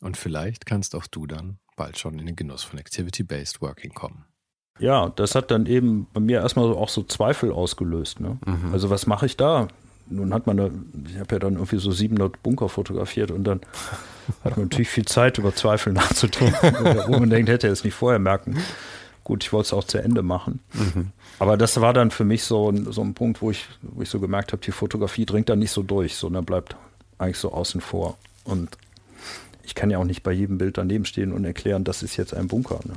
Und vielleicht kannst auch du dann bald schon in den Genuss von Activity-Based Working kommen. Ja, das hat dann eben bei mir erstmal auch so Zweifel ausgelöst. Ne? Mhm. Also was mache ich da? Nun hat man, da, ich habe ja dann irgendwie so 700 Bunker fotografiert und dann hat man natürlich viel Zeit, über Zweifel nachzudenken, wo man denkt, hätte er es nicht vorher merken Gut, ich wollte es auch zu Ende machen. Mhm. Aber das war dann für mich so, ein, so ein Punkt, wo ich, wo ich so gemerkt habe, die Fotografie dringt da nicht so durch, sondern bleibt eigentlich so außen vor. Und ich kann ja auch nicht bei jedem Bild daneben stehen und erklären, das ist jetzt ein Bunker. Ne?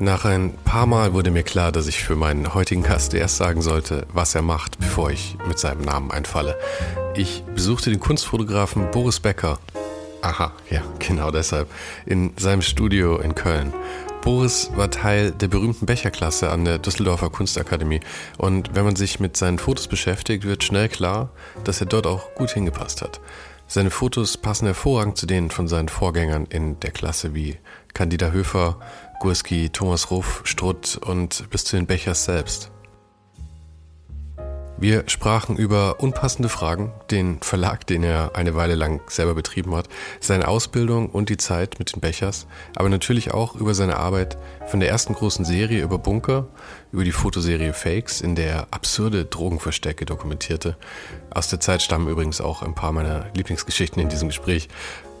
Nach ein paar Mal wurde mir klar, dass ich für meinen heutigen Gast erst sagen sollte, was er macht, bevor ich mit seinem Namen einfalle. Ich besuchte den Kunstfotografen Boris Becker Aha, ja, genau deshalb. In seinem Studio in Köln. Boris war Teil der berühmten Becherklasse an der Düsseldorfer Kunstakademie. Und wenn man sich mit seinen Fotos beschäftigt, wird schnell klar, dass er dort auch gut hingepasst hat. Seine Fotos passen hervorragend zu denen von seinen Vorgängern in der Klasse wie Candida Höfer, Gurski, Thomas Ruff, Strutt und bis zu den Bechers selbst. Wir sprachen über unpassende Fragen, den Verlag, den er eine Weile lang selber betrieben hat, seine Ausbildung und die Zeit mit den Bechers, aber natürlich auch über seine Arbeit von der ersten großen Serie über Bunker, über die Fotoserie Fakes, in der er absurde Drogenverstecke dokumentierte. Aus der Zeit stammen übrigens auch ein paar meiner Lieblingsgeschichten in diesem Gespräch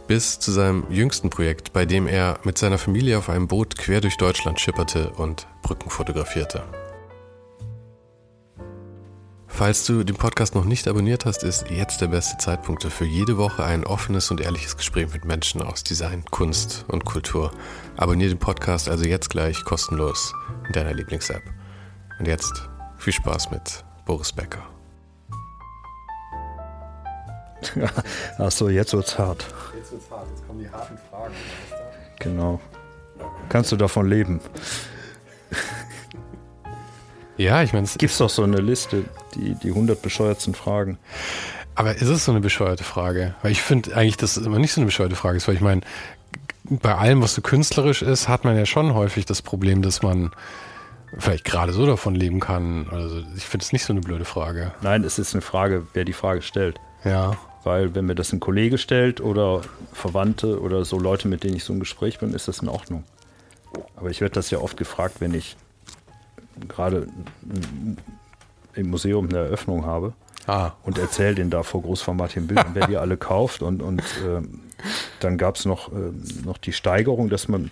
bis zu seinem jüngsten Projekt, bei dem er mit seiner Familie auf einem Boot quer durch Deutschland schipperte und Brücken fotografierte. Falls du den Podcast noch nicht abonniert hast, ist jetzt der beste Zeitpunkt für jede Woche ein offenes und ehrliches Gespräch mit Menschen aus Design, Kunst und Kultur. Abonnier den Podcast also jetzt gleich kostenlos in deiner Lieblings-App. Und jetzt viel Spaß mit Boris Becker. Achso, jetzt wird's hart. Jetzt wird's hart, jetzt kommen die harten Fragen. Genau. Kannst du davon leben? Ja, ich meine, es gibt doch so eine Liste, die, die 100 bescheuertsten Fragen. Aber ist es so eine bescheuerte Frage? Weil ich finde eigentlich, dass es immer nicht so eine bescheuerte Frage ist, weil ich meine, bei allem, was so künstlerisch ist, hat man ja schon häufig das Problem, dass man vielleicht gerade so davon leben kann. Also ich finde es nicht so eine blöde Frage. Nein, es ist eine Frage, wer die Frage stellt. Ja. Weil wenn mir das ein Kollege stellt oder Verwandte oder so Leute, mit denen ich so im Gespräch bin, ist das in Ordnung. Aber ich werde das ja oft gefragt, wenn ich gerade im Museum eine Eröffnung habe ah. und erzähle den da vor großformatigen Bildern, wer die alle kauft. Und, und äh, dann gab es noch, äh, noch die Steigerung, dass man,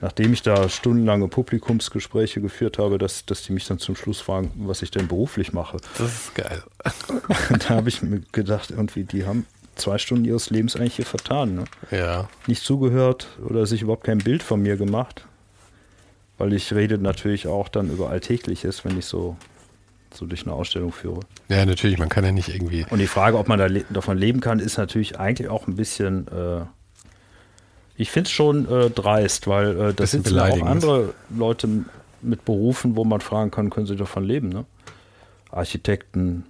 nachdem ich da stundenlange Publikumsgespräche geführt habe, dass, dass die mich dann zum Schluss fragen, was ich denn beruflich mache. Das ist geil. da habe ich mir gedacht, irgendwie, die haben zwei Stunden ihres Lebens eigentlich hier vertan. Ne? Ja. Nicht zugehört oder sich überhaupt kein Bild von mir gemacht weil ich rede natürlich auch dann über Alltägliches, wenn ich so, so durch eine Ausstellung führe. Ja, natürlich, man kann ja nicht irgendwie. Und die Frage, ob man da le davon leben kann, ist natürlich eigentlich auch ein bisschen, äh, ich finde es schon äh, dreist, weil äh, das sind ja auch andere Leute mit Berufen, wo man fragen kann, können sie davon leben, ne? Architekten,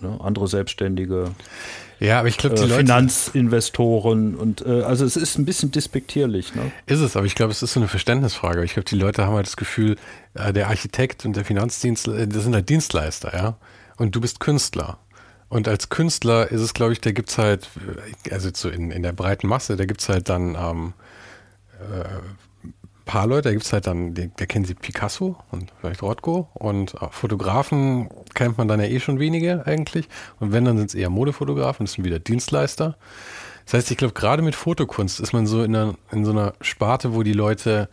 ne? andere Selbstständige. Ja, aber ich glaube, die äh, Leute. Finanzinvestoren und äh, also es ist ein bisschen despektierlich. Ne? Ist es, aber ich glaube, es ist so eine Verständnisfrage. Ich glaube, die Leute haben halt das Gefühl, äh, der Architekt und der Finanzdienstler, äh, das sind halt Dienstleister, ja. Und du bist Künstler. Und als Künstler ist es, glaube ich, da gibt es halt, also so in, in der breiten Masse, da gibt es halt dann ähm, äh, paar Leute, da gibt es halt dann, da kennen sie Picasso und vielleicht Rothko und äh, Fotografen kennt man dann ja eh schon wenige eigentlich. Und wenn, dann sind es eher Modefotografen, das sind wieder Dienstleister. Das heißt, ich glaube, gerade mit Fotokunst ist man so in, einer, in so einer Sparte, wo die Leute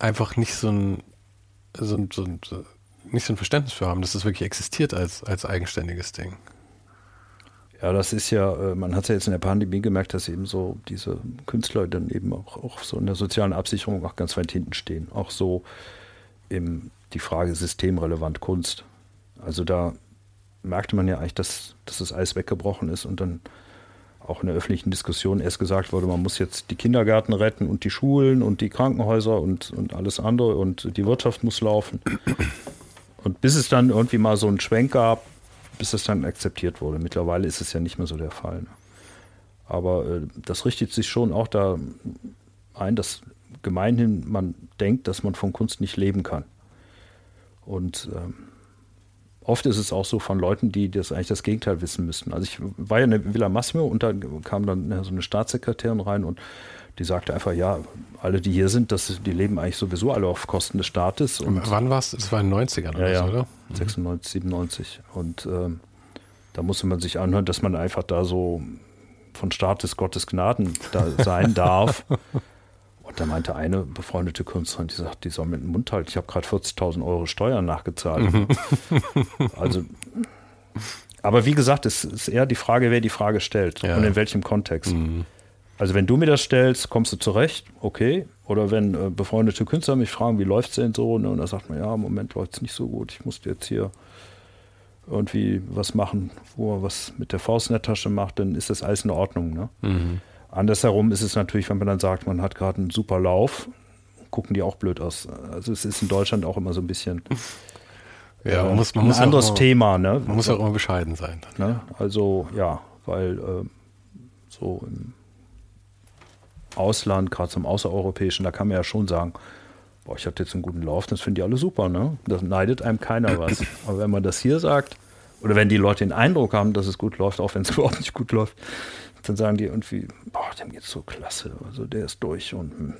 einfach nicht so ein, so, ein, so, ein, nicht so ein Verständnis für haben, dass das wirklich existiert als, als eigenständiges Ding. Ja, das ist ja, äh, man hat es ja jetzt in der Pandemie gemerkt, dass eben so diese Künstler dann eben auch, auch so in der sozialen Absicherung auch ganz weit hinten stehen. Auch so im, die Frage systemrelevant Kunst. Also da merkte man ja eigentlich, dass, dass das alles weggebrochen ist und dann auch in der öffentlichen Diskussion erst gesagt wurde, man muss jetzt die Kindergärten retten und die Schulen und die Krankenhäuser und, und alles andere und die Wirtschaft muss laufen. Und bis es dann irgendwie mal so einen Schwenk gab, bis es dann akzeptiert wurde. Mittlerweile ist es ja nicht mehr so der Fall. Ne? Aber äh, das richtet sich schon auch da ein, dass gemeinhin man denkt, dass man von Kunst nicht leben kann. Und ähm, oft ist es auch so von Leuten, die das eigentlich das Gegenteil wissen müssten. Also ich war ja in der Villa Massimo und da kam dann so eine Staatssekretärin rein und die sagte einfach, ja, alle, die hier sind, das, die leben eigentlich sowieso alle auf Kosten des Staates. Und Wann war es? Es war in den 90ern ja, ja, so, oder? 96, 97. Und ähm, da musste man sich anhören, dass man einfach da so von Staat des Gottes Gnaden da sein darf. Und da meinte eine befreundete Künstlerin, die sagt, die soll mit dem Mund halten. Ich habe gerade 40.000 Euro Steuern nachgezahlt. Mhm. also, aber wie gesagt, es ist eher die Frage, wer die Frage stellt ja. und in welchem Kontext. Mhm. Also wenn du mir das stellst, kommst du zurecht, okay. Oder wenn äh, befreundete Künstler mich fragen, wie läuft es denn so? Ne? Und da sagt man, ja, im Moment läuft es nicht so gut. Ich musste jetzt hier irgendwie was machen, wo er was mit der Faust in der Tasche macht, dann ist das alles in Ordnung. Ne? Mhm. Andersherum ist es natürlich, wenn man dann sagt, man hat gerade einen super Lauf, gucken die auch blöd aus. Also es ist in Deutschland auch immer so ein bisschen ja, man muss, man ein muss anderes immer, Thema. Ne? Man muss auch immer bescheiden sein. Ne? Also ja, weil äh, so im Ausland, gerade zum Außereuropäischen, da kann man ja schon sagen, boah, ich hatte jetzt einen guten Lauf, das finden die alle super, ne? Das neidet einem keiner was. Aber wenn man das hier sagt, oder wenn die Leute den Eindruck haben, dass es gut läuft, auch wenn es überhaupt nicht gut läuft, dann sagen die irgendwie, boah, dem geht's so klasse, also der ist durch und hm.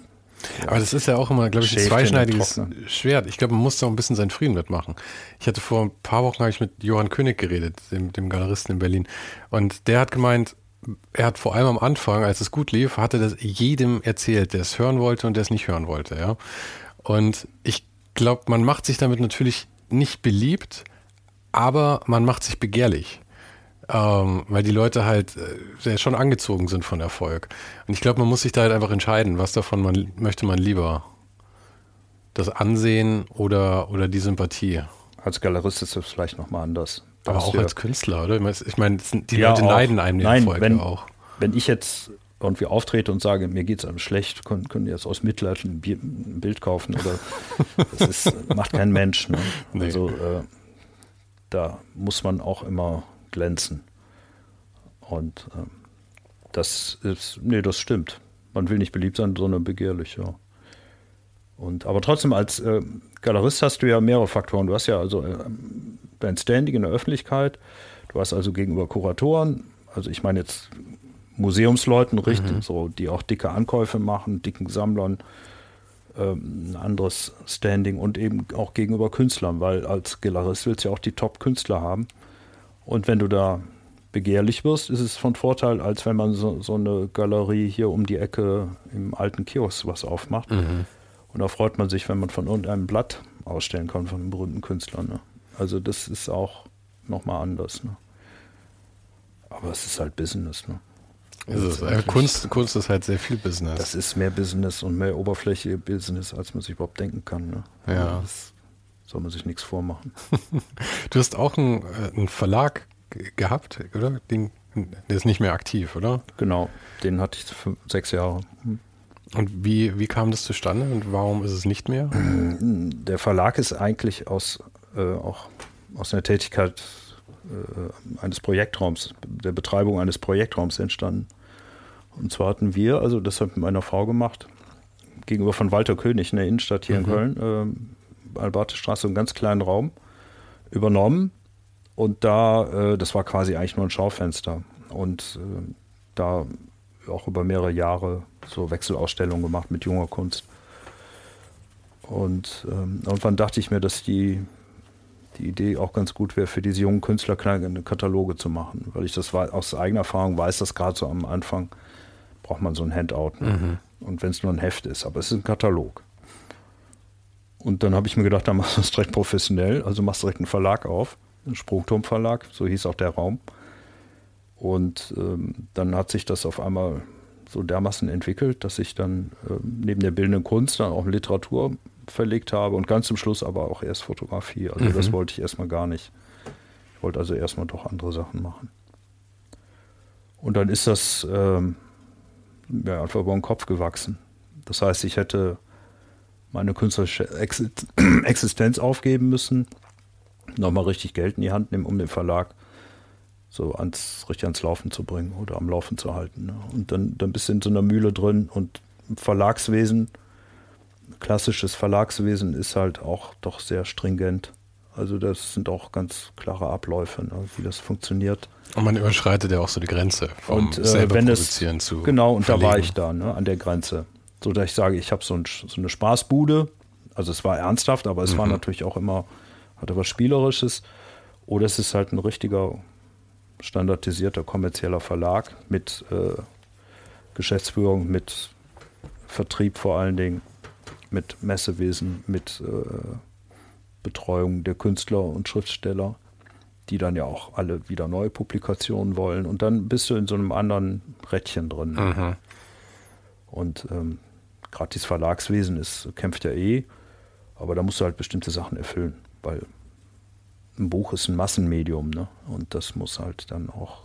ja. Aber das ist ja auch immer, glaube ich, ein zweischneidiges Schwert. Ich glaube, man muss da auch ein bisschen seinen Frieden mitmachen. Ich hatte vor ein paar Wochen habe ich mit Johann König geredet, dem, dem Galeristen in Berlin. Und der hat gemeint, er hat vor allem am Anfang, als es gut lief, hatte das jedem erzählt, der es hören wollte und der es nicht hören wollte, ja. Und ich glaube, man macht sich damit natürlich nicht beliebt, aber man macht sich begehrlich. Ähm, weil die Leute halt äh, schon angezogen sind von Erfolg. Und ich glaube, man muss sich da halt einfach entscheiden, was davon man möchte man lieber. Das Ansehen oder, oder die Sympathie. Als Galerist ist das vielleicht nochmal anders. Aber auch als Künstler, oder? Ich meine, die ja, Leute neiden einem den Nein, Erfolg wenn, auch. Wenn ich jetzt irgendwie auftrete und sage, mir geht es einem schlecht, können, können die jetzt aus Mitleid ein, Bier, ein Bild kaufen oder das ist, macht kein Mensch. Ne? Nee. Also äh, da muss man auch immer glänzen. Und äh, das ist, nee, das stimmt. Man will nicht beliebt sein, sondern begehrlich, ja. Und, aber trotzdem, als äh, Galerist hast du ja mehrere Faktoren. Du hast ja also äh, dein Standing in der Öffentlichkeit, du hast also gegenüber Kuratoren, also ich meine jetzt Museumsleuten richtig, mhm. so, die auch dicke Ankäufe machen, dicken Sammlern, ähm, ein anderes Standing und eben auch gegenüber Künstlern, weil als Galerist willst du ja auch die Top-Künstler haben. Und wenn du da begehrlich wirst, ist es von Vorteil, als wenn man so, so eine Galerie hier um die Ecke im alten Kiosk was aufmacht. Mhm. Und da freut man sich, wenn man von irgendeinem Blatt ausstellen kann von einem berühmten Künstler. Ne? Also das ist auch nochmal anders. Ne? Aber es ist halt Business. Ne? Ist es, Kunst, Kunst ist halt sehr viel Business. Das ist mehr Business und mehr oberflächliche Business, als man sich überhaupt denken kann. Ne? Ja. Das soll man sich nichts vormachen. du hast auch einen, äh, einen Verlag gehabt, oder? Den, der ist nicht mehr aktiv, oder? Genau, den hatte ich für sechs Jahre. Hm. Und wie, wie kam das zustande und warum ist es nicht mehr? Der Verlag ist eigentlich aus, äh, auch aus einer Tätigkeit äh, eines Projektraums, der Betreibung eines Projektraums entstanden. Und zwar hatten wir, also das habe ich mit meiner Frau gemacht, gegenüber von Walter König in der Innenstadt hier mhm. in Köln, äh, Albertestraße, einen ganz kleinen Raum übernommen. Und da, äh, das war quasi eigentlich nur ein Schaufenster. Und äh, da auch über mehrere Jahre so Wechselausstellungen gemacht mit junger Kunst. Und ähm, irgendwann dachte ich mir, dass die, die Idee auch ganz gut wäre, für diese jungen Künstler kleine Kataloge zu machen, weil ich das aus eigener Erfahrung weiß, dass gerade so am Anfang braucht man so ein Handout. Ne? Mhm. Und wenn es nur ein Heft ist, aber es ist ein Katalog. Und dann habe ich mir gedacht, dann machst du es direkt professionell, also machst direkt einen Verlag auf, einen Sprungturmverlag, so hieß auch der Raum. Und ähm, dann hat sich das auf einmal so dermaßen entwickelt, dass ich dann ähm, neben der bildenden Kunst dann auch Literatur verlegt habe und ganz zum Schluss aber auch erst Fotografie. Also mhm. das wollte ich erstmal gar nicht. Ich wollte also erstmal doch andere Sachen machen. Und dann ist das ähm, ja, einfach über den Kopf gewachsen. Das heißt, ich hätte meine künstlerische Existenz aufgeben müssen, nochmal richtig Geld in die Hand nehmen, um den Verlag so ans, richtig ans Laufen zu bringen oder am Laufen zu halten. Ne? Und dann, dann bist du in so einer Mühle drin und Verlagswesen, klassisches Verlagswesen ist halt auch doch sehr stringent. Also das sind auch ganz klare Abläufe, ne, wie das funktioniert. Und man überschreitet ja auch so die Grenze vom und, äh, selber wenn produzieren es, zu Genau, und verlegen. da war ich da, ne, an der Grenze. So dass ich sage, ich habe so, ein, so, eine Spaßbude. Also es war ernsthaft, aber es mhm. war natürlich auch immer, hatte was Spielerisches. Oder es ist halt ein richtiger standardisierter kommerzieller Verlag mit äh, Geschäftsführung, mit Vertrieb vor allen Dingen, mit Messewesen, mit äh, Betreuung der Künstler und Schriftsteller, die dann ja auch alle wieder neue Publikationen wollen. Und dann bist du in so einem anderen Rädchen drin. Mhm. Und ähm, gerade dieses Verlagswesen ist, kämpft ja eh, aber da musst du halt bestimmte Sachen erfüllen, weil ein Buch ist ein Massenmedium, ne? Und das muss halt dann auch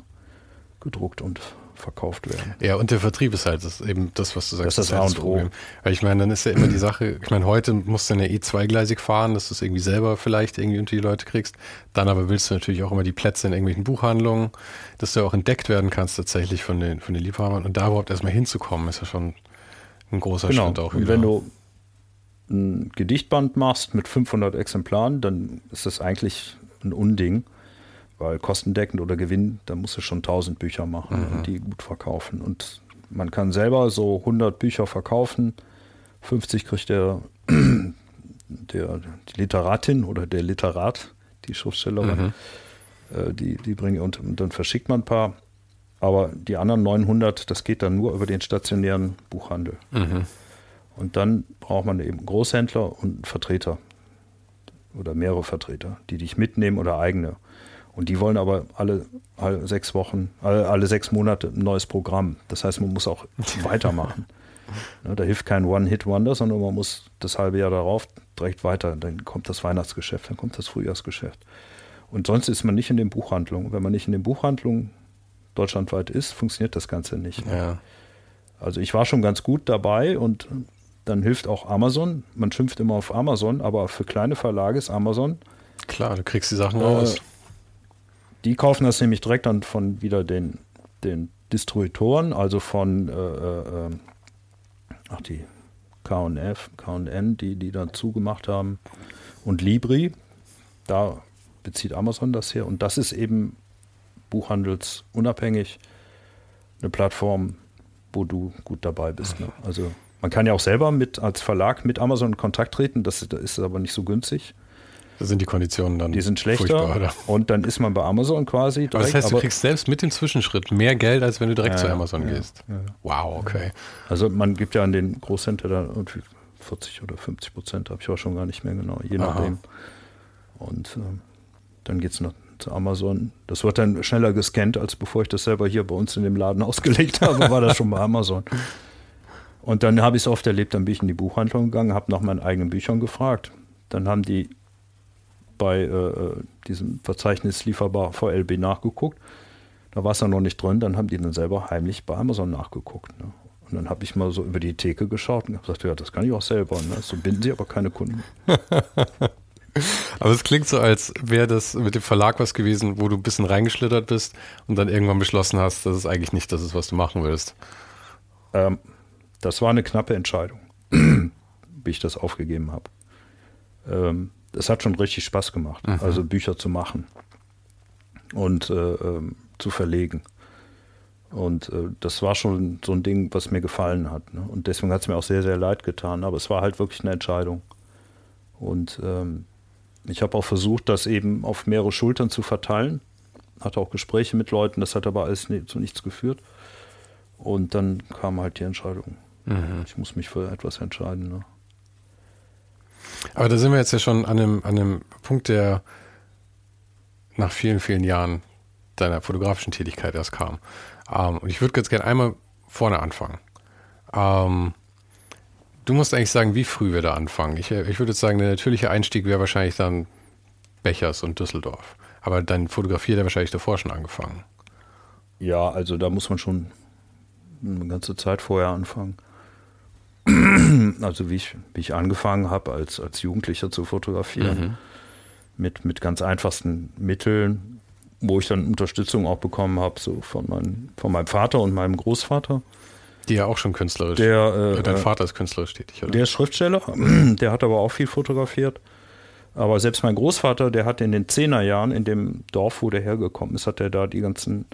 gedruckt und verkauft werden. Ja, und der Vertrieb ist halt das eben das, was du sagst. Das ist das, das, das Problem. Weil ich meine, dann ist ja immer die Sache, ich meine, heute musst du dann ja eh zweigleisig fahren, dass du es irgendwie selber vielleicht irgendwie unter die Leute kriegst. Dann aber willst du natürlich auch immer die Plätze in irgendwelchen Buchhandlungen, dass du auch entdeckt werden kannst tatsächlich von den, von den Liebhabern. Und da überhaupt erstmal hinzukommen, ist ja schon ein großer genau. Schritt auch. Wieder. Und wenn du ein Gedichtband machst mit 500 Exemplaren, dann ist das eigentlich ein Unding weil kostendeckend oder Gewinn, da musst du schon 1000 Bücher machen mhm. und die gut verkaufen. Und man kann selber so 100 Bücher verkaufen, 50 kriegt der, der die Literatin oder der Literat, die Schriftstellerin, mhm. äh, die, die bringen und, und dann verschickt man ein paar. Aber die anderen 900, das geht dann nur über den stationären Buchhandel. Mhm. Und dann braucht man eben Großhändler und Vertreter oder mehrere Vertreter, die dich mitnehmen oder eigene. Und die wollen aber alle, alle sechs Wochen, alle, alle, sechs Monate ein neues Programm. Das heißt, man muss auch weitermachen. Ne, da hilft kein One-Hit-Wonder, sondern man muss das halbe Jahr darauf direkt weiter. Dann kommt das Weihnachtsgeschäft, dann kommt das Frühjahrsgeschäft. Und sonst ist man nicht in den Buchhandlungen. Wenn man nicht in den Buchhandlungen deutschlandweit ist, funktioniert das Ganze nicht. Ja. Also ich war schon ganz gut dabei und dann hilft auch Amazon. Man schimpft immer auf Amazon, aber für kleine Verlage ist Amazon. Klar, du kriegst die Sachen raus. Äh, die kaufen das nämlich direkt dann von wieder den, den Distributoren, also von äh, äh, äh ach die KF, KN, die, die dann zugemacht haben, und Libri. Da bezieht Amazon das her. Und das ist eben buchhandelsunabhängig eine Plattform, wo du gut dabei bist. Ne? Also man kann ja auch selber mit als Verlag mit Amazon in Kontakt treten, das, das ist aber nicht so günstig. Da sind die Konditionen dann. Die sind schlechter. Und dann ist man bei Amazon quasi. Direkt, aber das heißt, du kriegst selbst mit dem Zwischenschritt mehr Geld, als wenn du direkt ja, zu Amazon ja, gehst. Ja. Wow, okay. Also man gibt ja an den Großhändler da irgendwie 40 oder 50 Prozent, habe ich auch schon gar nicht mehr genau, je nachdem. Und ähm, dann geht es noch zu Amazon. Das wird dann schneller gescannt, als bevor ich das selber hier bei uns in dem Laden ausgelegt habe, war das schon bei Amazon. Und dann habe ich es oft erlebt, dann bin ich in die Buchhandlung gegangen, habe nach meinen eigenen Büchern gefragt. Dann haben die bei äh, äh, diesem Verzeichnis lieferbar VLB nachgeguckt. Da war es dann noch nicht drin, dann haben die dann selber heimlich bei Amazon nachgeguckt. Ne? Und dann habe ich mal so über die Theke geschaut und gesagt, ja, das kann ich auch selber. Ne? So binden sie aber keine Kunden. aber es klingt so, als wäre das mit dem Verlag was gewesen, wo du ein bisschen reingeschlittert bist und dann irgendwann beschlossen hast, dass es eigentlich nicht das ist, was du machen willst. Ähm, das war eine knappe Entscheidung, wie ich das aufgegeben habe. Ähm, es hat schon richtig Spaß gemacht, mhm. also Bücher zu machen und äh, ähm, zu verlegen. Und äh, das war schon so ein Ding, was mir gefallen hat. Ne? Und deswegen hat es mir auch sehr, sehr leid getan. Aber es war halt wirklich eine Entscheidung. Und ähm, ich habe auch versucht, das eben auf mehrere Schultern zu verteilen. Hatte auch Gespräche mit Leuten, das hat aber alles zu nichts geführt. Und dann kam halt die Entscheidung. Mhm. Ich muss mich für etwas entscheiden. Ne? Aber da sind wir jetzt ja schon an einem, an einem Punkt, der nach vielen, vielen Jahren deiner fotografischen Tätigkeit erst kam. Ähm, und ich würde jetzt gerne einmal vorne anfangen. Ähm, du musst eigentlich sagen, wie früh wir da anfangen. Ich, ich würde sagen, der natürliche Einstieg wäre wahrscheinlich dann Bechers und Düsseldorf. Aber dein Fotografier, der wahrscheinlich davor schon angefangen. Ja, also da muss man schon eine ganze Zeit vorher anfangen. Also wie ich, wie ich angefangen habe, als, als Jugendlicher zu fotografieren, mhm. mit, mit ganz einfachsten Mitteln, wo ich dann Unterstützung auch bekommen habe, so von, mein, von meinem Vater und meinem Großvater. Die ja auch schon künstlerisch. Der, äh, Dein Vater ist künstlerisch tätig, oder? Der ist Schriftsteller, der hat aber auch viel fotografiert. Aber selbst mein Großvater, der hat in den Zehnerjahren in dem Dorf, wo der hergekommen ist, hat er da die ganzen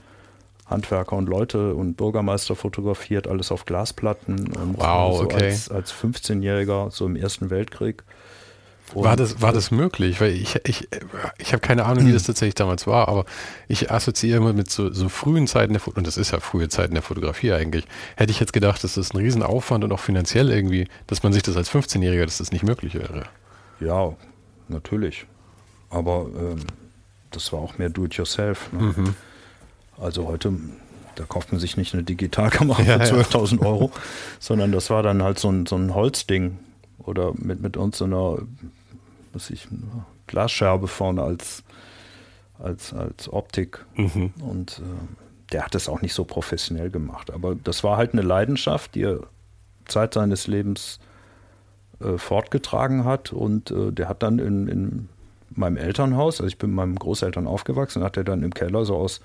Handwerker und Leute und Bürgermeister fotografiert, alles auf Glasplatten. Und wow, so okay. Als, als 15-Jähriger, so im Ersten Weltkrieg. Und war das, war das möglich? Weil ich, ich, ich habe keine Ahnung, wie das tatsächlich damals war, aber ich assoziiere immer mit so, so frühen Zeiten der Fotografie, und das ist ja frühe Zeiten der Fotografie eigentlich, hätte ich jetzt gedacht, dass das ein Riesenaufwand und auch finanziell irgendwie, dass man sich das als 15-Jähriger, dass das nicht möglich wäre. Ja, natürlich. Aber ähm, das war auch mehr Do-it-yourself. Ne? Mhm. Also heute, da kauft man sich nicht eine Digitalkamera ja, für 12.000 ja. Euro, sondern das war dann halt so ein, so ein Holzding oder mit, mit uns so einer was ich, Glasscherbe vorne als, als, als Optik. Mhm. Und äh, der hat das auch nicht so professionell gemacht. Aber das war halt eine Leidenschaft, die er Zeit seines Lebens äh, fortgetragen hat. Und äh, der hat dann in, in meinem Elternhaus, also ich bin mit meinen Großeltern aufgewachsen, hat er dann im Keller so aus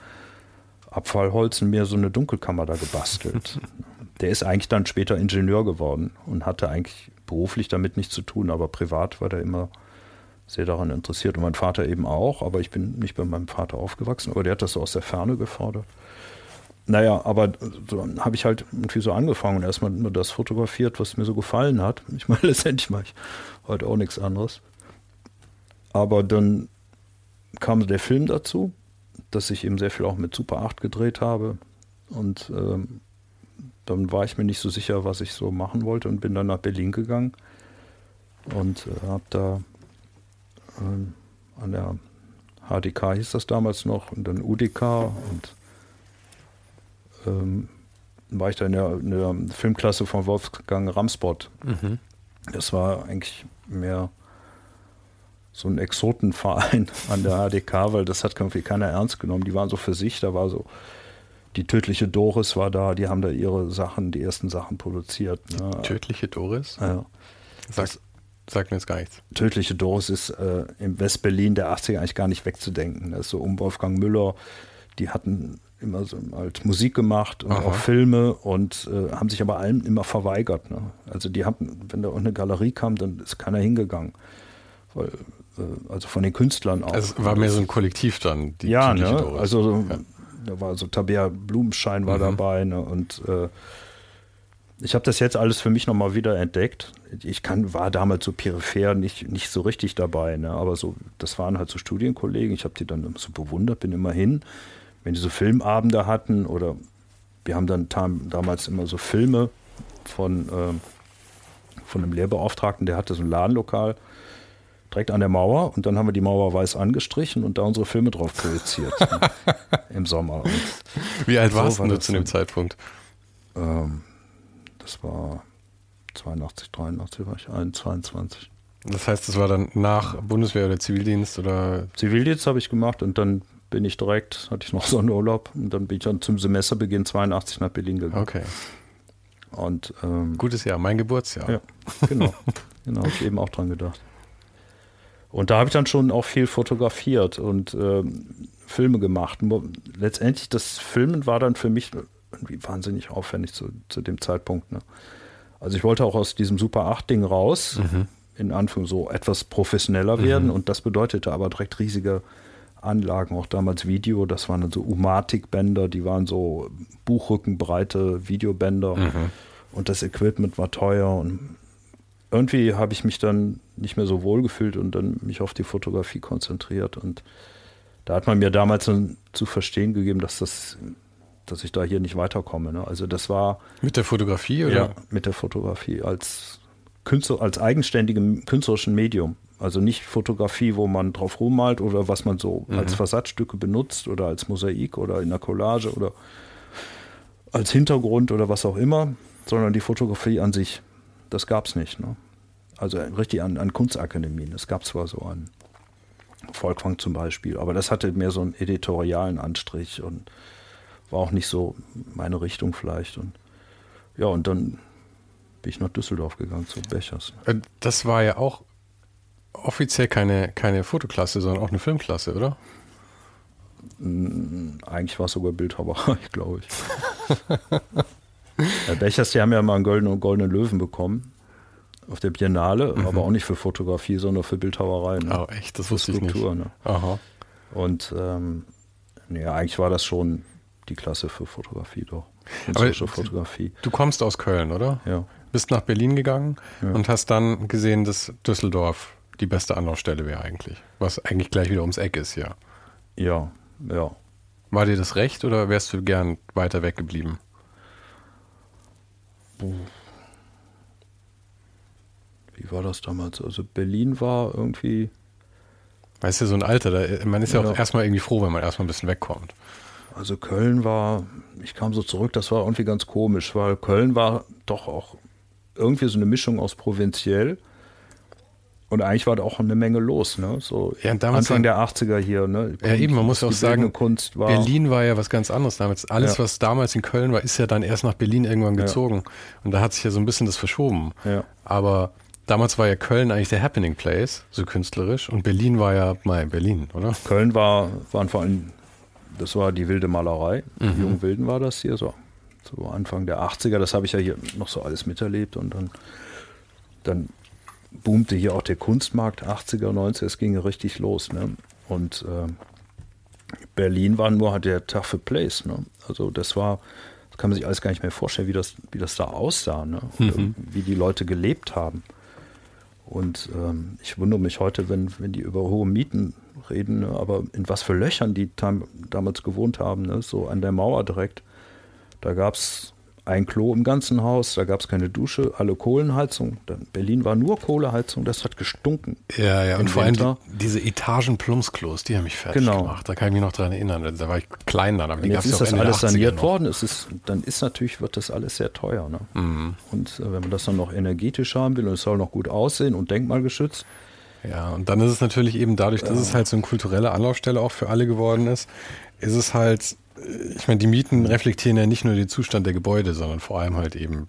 Abfallholzen mir so eine Dunkelkammer da gebastelt. der ist eigentlich dann später Ingenieur geworden und hatte eigentlich beruflich damit nichts zu tun, aber privat war der immer sehr daran interessiert und mein Vater eben auch, aber ich bin nicht bei meinem Vater aufgewachsen, aber der hat das so aus der Ferne gefordert. Naja, aber so habe ich halt irgendwie so angefangen und erstmal nur das fotografiert, was mir so gefallen hat. Ich meine, letztendlich mache ich heute auch nichts anderes. Aber dann kam der Film dazu, dass ich eben sehr viel auch mit Super 8 gedreht habe. Und ähm, dann war ich mir nicht so sicher, was ich so machen wollte und bin dann nach Berlin gegangen und äh, habe da ähm, an der HDK hieß das damals noch und dann UDK und ähm, war ich da in der, in der, Filmklasse von Wolfgang Ramsport. Mhm. Das war eigentlich mehr so ein Exotenverein an der HDK, weil das hat irgendwie keiner ernst genommen. Die waren so für sich, da war so die tödliche Doris war da, die haben da ihre Sachen, die ersten Sachen produziert. Ne? Tödliche Doris? Ja. Sag, sagt mir jetzt gar nichts. Tödliche Doris ist äh, im Westberlin der 80er eigentlich gar nicht wegzudenken. Das ist so um Wolfgang Müller, die hatten immer so halt Musik gemacht und Aha. auch Filme und äh, haben sich aber allem immer verweigert. Ne? Also die haben, wenn da eine Galerie kam, dann ist keiner hingegangen. Weil, also von den Künstlern auch. Also es war mehr so ein Kollektiv dann, die Ja, ne? Doris. also ja da war so Tabea Blumenschein war mhm. dabei ne? und äh, ich habe das jetzt alles für mich nochmal wieder entdeckt. Ich kann, war damals so peripher nicht, nicht so richtig dabei, ne? aber so, das waren halt so Studienkollegen. Ich habe die dann so bewundert, bin immer hin, wenn die so Filmabende hatten oder wir haben dann damals immer so Filme von, äh, von einem Lehrbeauftragten, der hatte so ein Ladenlokal direkt an der Mauer und dann haben wir die Mauer weiß angestrichen und da unsere Filme drauf projiziert im Sommer. Und Wie alt so warst war du zu dem Zeitpunkt? Ähm, das war 82, 83 war ich, 22. Das heißt, das war dann nach Bundeswehr oder Zivildienst oder? Zivildienst habe ich gemacht und dann bin ich direkt, hatte ich noch so einen Urlaub und dann bin ich dann zum Semesterbeginn 82 nach Berlin gegangen. Okay. Und, ähm, Gutes Jahr, mein Geburtsjahr. Ja, genau. genau, habe ich eben auch dran gedacht. Und da habe ich dann schon auch viel fotografiert und ähm, Filme gemacht. letztendlich, das Filmen war dann für mich irgendwie wahnsinnig aufwendig zu, zu dem Zeitpunkt. Ne? Also ich wollte auch aus diesem Super 8-Ding raus, mhm. in Anführung so etwas professioneller werden. Mhm. Und das bedeutete aber direkt riesige Anlagen, auch damals Video. Das waren dann so Umatic-Bänder, die waren so buchrückenbreite Videobänder. Mhm. Und das Equipment war teuer und irgendwie habe ich mich dann nicht mehr so wohl gefühlt und dann mich auf die Fotografie konzentriert. Und da hat man mir damals zu verstehen gegeben, dass das, dass ich da hier nicht weiterkomme. Ne? Also das war. Mit der Fotografie oder? Ja, mit der Fotografie als Künstler, als eigenständigem künstlerischen Medium. Also nicht Fotografie, wo man drauf rummalt oder was man so mhm. als Versatzstücke benutzt oder als Mosaik oder in der Collage oder als Hintergrund oder was auch immer, sondern die Fotografie an sich. Das gab es nicht. Ne? Also richtig an, an Kunstakademien. Es gab zwar so an Volkwang zum Beispiel, aber das hatte mehr so einen editorialen Anstrich und war auch nicht so meine Richtung vielleicht. Und ja, und dann bin ich nach Düsseldorf gegangen zu Bechers. Äh, das war ja auch offiziell keine, keine Fotoklasse, sondern auch eine Filmklasse, oder? Hm, eigentlich war es sogar Bildhauerei, glaube ich. Bechers, die haben ja mal einen goldenen, goldenen Löwen bekommen auf der Biennale, mhm. aber auch nicht für Fotografie, sondern für Bildhauerei. Ne? Oh, echt? Das wusste Skulptur, ich nicht. Ne? Aha. Und ähm, ja, eigentlich war das schon die Klasse für Fotografie doch. Aber Fotografie. Du kommst aus Köln, oder? Ja. Bist nach Berlin gegangen ja. und hast dann gesehen, dass Düsseldorf die beste Anlaufstelle wäre eigentlich. Was eigentlich gleich wieder ums Eck ist, ja. Ja, ja. War dir das recht oder wärst du gern weiter weggeblieben? Wie war das damals? Also Berlin war irgendwie. Weißt du, so ein Alter, da, man ist ja, ja auch erstmal irgendwie froh, wenn man erstmal ein bisschen wegkommt. Also Köln war, ich kam so zurück, das war irgendwie ganz komisch, weil Köln war doch auch irgendwie so eine Mischung aus provinziell und eigentlich war da auch eine Menge los, ne? So ja, Anfang der 80er hier, ne? Ja, eben, man muss auch sagen, Kunst war Berlin war ja was ganz anderes damals. Alles, ja. was damals in Köln war, ist ja dann erst nach Berlin irgendwann gezogen. Ja. Und da hat sich ja so ein bisschen das verschoben. Ja. Aber damals war ja Köln eigentlich der Happening Place, so künstlerisch. Und Berlin war ja mal Berlin, oder? Köln war, waren vor allem, das war die wilde Malerei. Mhm. Jungen Wilden war das hier so. So Anfang der 80er, das habe ich ja hier noch so alles miterlebt und dann, dann boomte hier auch der Kunstmarkt 80er, 90er, es ging richtig los. Ne? Und äh, Berlin war nur der taffe Place. Ne? Also das war, das kann man sich alles gar nicht mehr vorstellen, wie das, wie das da aussah, ne? Mhm. wie die Leute gelebt haben. Und ähm, ich wundere mich heute, wenn, wenn die über hohe Mieten reden, ne? aber in was für Löchern die damals gewohnt haben, ne? so an der Mauer direkt. Da gab es ein Klo im ganzen Haus, da gab es keine Dusche, alle Kohlenheizung. Dann Berlin war nur Kohleheizung, das hat gestunken. Ja, ja, und vor allem die, diese Etagen-Plumpsklos, die haben mich fertig genau. gemacht. Da kann ich mich noch dran erinnern. Da war ich klein dann, aber die jetzt ist das alles saniert worden. Es ist, dann ist natürlich, wird das alles sehr teuer. Ne? Mhm. Und äh, wenn man das dann noch energetisch haben will und es soll noch gut aussehen und denkmalgeschützt, ja, und dann ist es natürlich eben dadurch, dass es halt so eine kulturelle Anlaufstelle auch für alle geworden ist, ist es halt ich meine, die Mieten reflektieren ja nicht nur den Zustand der Gebäude, sondern vor allem halt eben,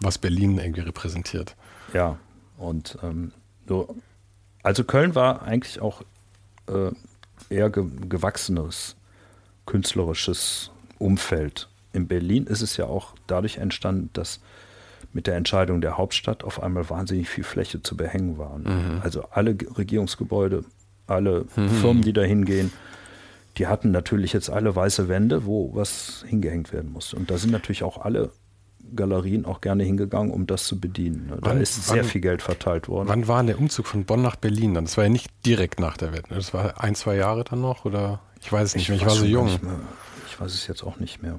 was Berlin irgendwie repräsentiert. Ja, und ähm, so, also Köln war eigentlich auch äh, eher ge gewachsenes künstlerisches Umfeld. In Berlin ist es ja auch dadurch entstanden, dass mit der Entscheidung der Hauptstadt auf einmal wahnsinnig viel Fläche zu behängen war. Mhm. Also alle Regierungsgebäude, alle mhm. Firmen, die da hingehen, die hatten natürlich jetzt alle weiße Wände, wo was hingehängt werden musste. Und da sind natürlich auch alle Galerien auch gerne hingegangen, um das zu bedienen. Da wann, ist sehr wann, viel Geld verteilt worden. Wann war der Umzug von Bonn nach Berlin dann? Das war ja nicht direkt nach der Wende. Das war ein, zwei Jahre dann noch oder ich weiß es nicht ich mehr. Ich war so jung. Ich weiß es jetzt auch nicht mehr.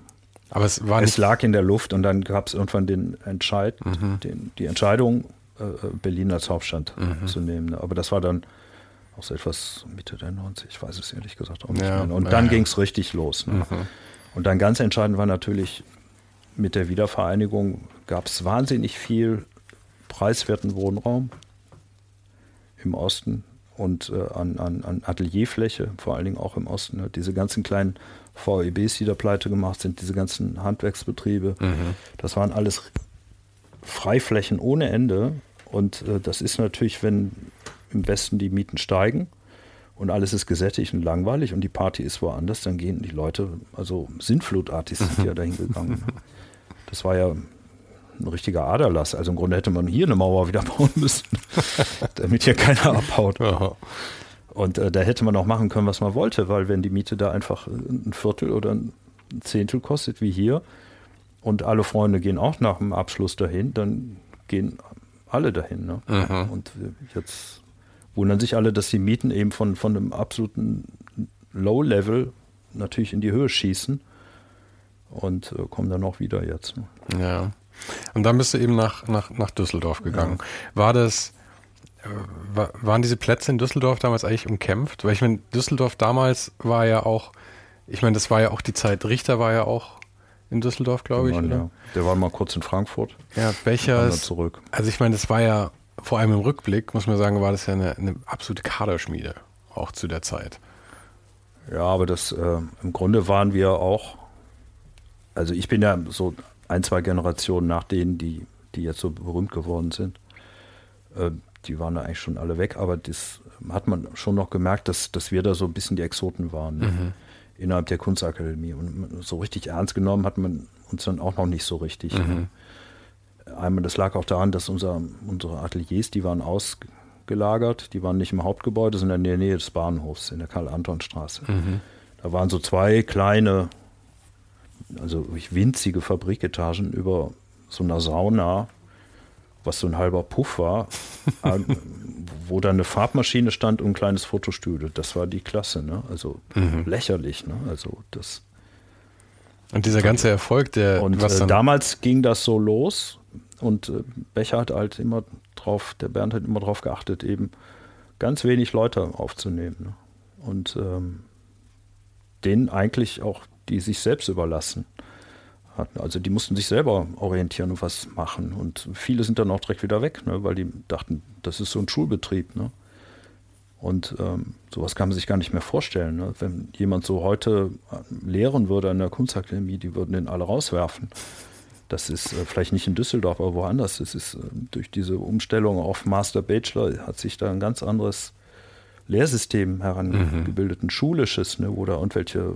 Aber es war Es lag in der Luft und dann gab es irgendwann den Entscheid, mhm. den, die Entscheidung, äh, Berlin als Hauptstadt mhm. zu nehmen. Aber das war dann auch so etwas Mitte der 90, ich weiß es ehrlich gesagt auch nicht ja, mehr. Und dann ja. ging es richtig los. Ne? Mhm. Und dann ganz entscheidend war natürlich, mit der Wiedervereinigung gab es wahnsinnig viel preiswerten Wohnraum im Osten und äh, an, an, an, Atelierfläche, vor allen Dingen auch im Osten. Ne? Diese ganzen kleinen VEBs, die da pleite gemacht sind, diese ganzen Handwerksbetriebe, mhm. das waren alles Freiflächen ohne Ende. Und äh, das ist natürlich, wenn im Westen die Mieten steigen und alles ist gesättigt und langweilig und die Party ist woanders, dann gehen die Leute, also Sintflutartig sind ja dahin gegangen. Das war ja ein richtiger Aderlass. Also im Grunde hätte man hier eine Mauer wieder bauen müssen, damit hier keiner abhaut. Aha. Und äh, da hätte man auch machen können, was man wollte, weil wenn die Miete da einfach ein Viertel oder ein Zehntel kostet wie hier und alle Freunde gehen auch nach dem Abschluss dahin, dann gehen alle dahin. Ne? Und jetzt wundern sich alle, dass die Mieten eben von, von einem absoluten Low-Level natürlich in die Höhe schießen und äh, kommen dann auch wieder jetzt. Ne? Ja. Und dann bist du eben nach, nach, nach Düsseldorf gegangen. Ja. War das, äh, war, waren diese Plätze in Düsseldorf damals eigentlich umkämpft? Weil ich meine, Düsseldorf damals war ja auch, ich meine, das war ja auch die Zeit, Richter war ja auch in Düsseldorf, glaube ich. Ja. Der war mal kurz in Frankfurt. Ja, Becher. zurück. Also ich meine, das war ja, vor allem im Rückblick, muss man sagen, war das ja eine, eine absolute Kaderschmiede, auch zu der Zeit. Ja, aber das äh, im Grunde waren wir auch, also ich bin ja so ein, zwei Generationen nach denen, die, die jetzt so berühmt geworden sind. Äh, die waren da eigentlich schon alle weg, aber das hat man schon noch gemerkt, dass, dass wir da so ein bisschen die Exoten waren. Ne? Mhm innerhalb der Kunstakademie. Und so richtig ernst genommen hat man uns dann auch noch nicht so richtig. Mhm. Einmal, das lag auch daran, dass unser, unsere Ateliers, die waren ausgelagert, die waren nicht im Hauptgebäude, sondern in der Nähe des Bahnhofs, in der Karl-Anton-Straße. Mhm. Da waren so zwei kleine, also winzige Fabriketagen über so einer Sauna, was so ein halber Puff war, wo dann eine Farbmaschine stand und ein kleines Fotostudio. Das war die Klasse, ne? Also mhm. lächerlich, ne? Also das. Und dieser ganze Erfolg, der. Und äh, damals ging das so los und äh, Becher hat halt immer drauf, der Bernd hat immer drauf geachtet, eben ganz wenig Leute aufzunehmen. Ne? Und ähm, denen eigentlich auch, die sich selbst überlassen hatten. Also die mussten sich selber orientieren und was machen. Und viele sind dann auch direkt wieder weg, ne, weil die dachten, das ist so ein Schulbetrieb. Ne? Und ähm, sowas kann man sich gar nicht mehr vorstellen. Ne? Wenn jemand so heute äh, lehren würde an der Kunstakademie, die würden den alle rauswerfen. Das ist äh, vielleicht nicht in Düsseldorf, aber woanders. Es ist äh, durch diese Umstellung auf Master Bachelor hat sich da ein ganz anderes Lehrsystem herangebildet, mhm. ein schulisches, ne, wo da irgendwelche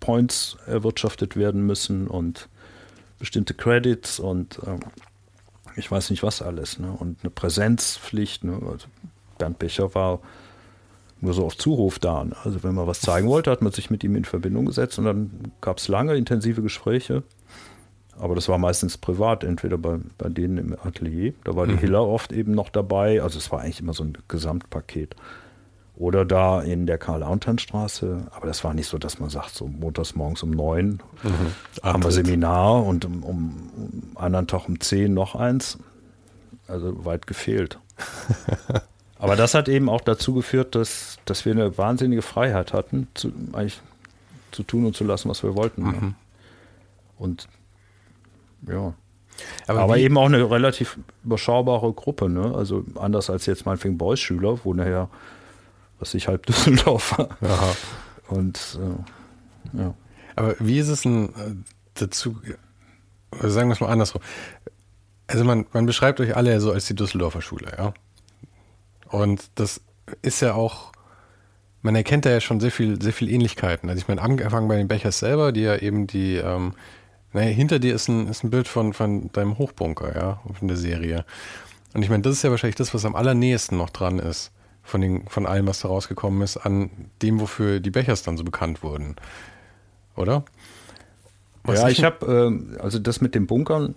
Points erwirtschaftet werden müssen und bestimmte Credits und ähm, ich weiß nicht was alles. Ne? Und eine Präsenzpflicht. Ne? Also Bernd Becher war nur so auf Zuruf da. Ne? Also wenn man was zeigen wollte, hat man sich mit ihm in Verbindung gesetzt und dann gab es lange intensive Gespräche. Aber das war meistens privat, entweder bei, bei denen im Atelier. Da war die mhm. Hiller oft eben noch dabei. Also es war eigentlich immer so ein Gesamtpaket. Oder da in der Karl-Auntan-Straße. Aber das war nicht so, dass man sagt, so montags morgens um neun mhm. haben wir Seminar und um, um, um anderen Tag um zehn noch eins. Also weit gefehlt. Aber das hat eben auch dazu geführt, dass, dass wir eine wahnsinnige Freiheit hatten, zu, eigentlich zu tun und zu lassen, was wir wollten. Mhm. Und ja. Aber, Aber eben auch eine relativ überschaubare Gruppe, ne? Also anders als jetzt meinetwegen Boys-Schüler, wo nachher was ich halb Düsseldorf war. Aha. Und äh, ja. Aber wie ist es denn äh, dazu, also sagen wir es mal andersrum. Also man, man beschreibt euch alle so als die Düsseldorfer Schule, ja. Und das ist ja auch, man erkennt da ja schon sehr viel, sehr viel Ähnlichkeiten. Also ich meine, angefangen bei den Bechers selber, die ja eben die, ähm, naja, hinter dir ist ein, ist ein Bild von, von deinem Hochbunker, ja, von der Serie. Und ich meine, das ist ja wahrscheinlich das, was am allernächsten noch dran ist von, den, von allem, was da rausgekommen ist, an dem, wofür die Bechers dann so bekannt wurden. Oder? Was ja, ich habe, äh, also das mit den Bunkern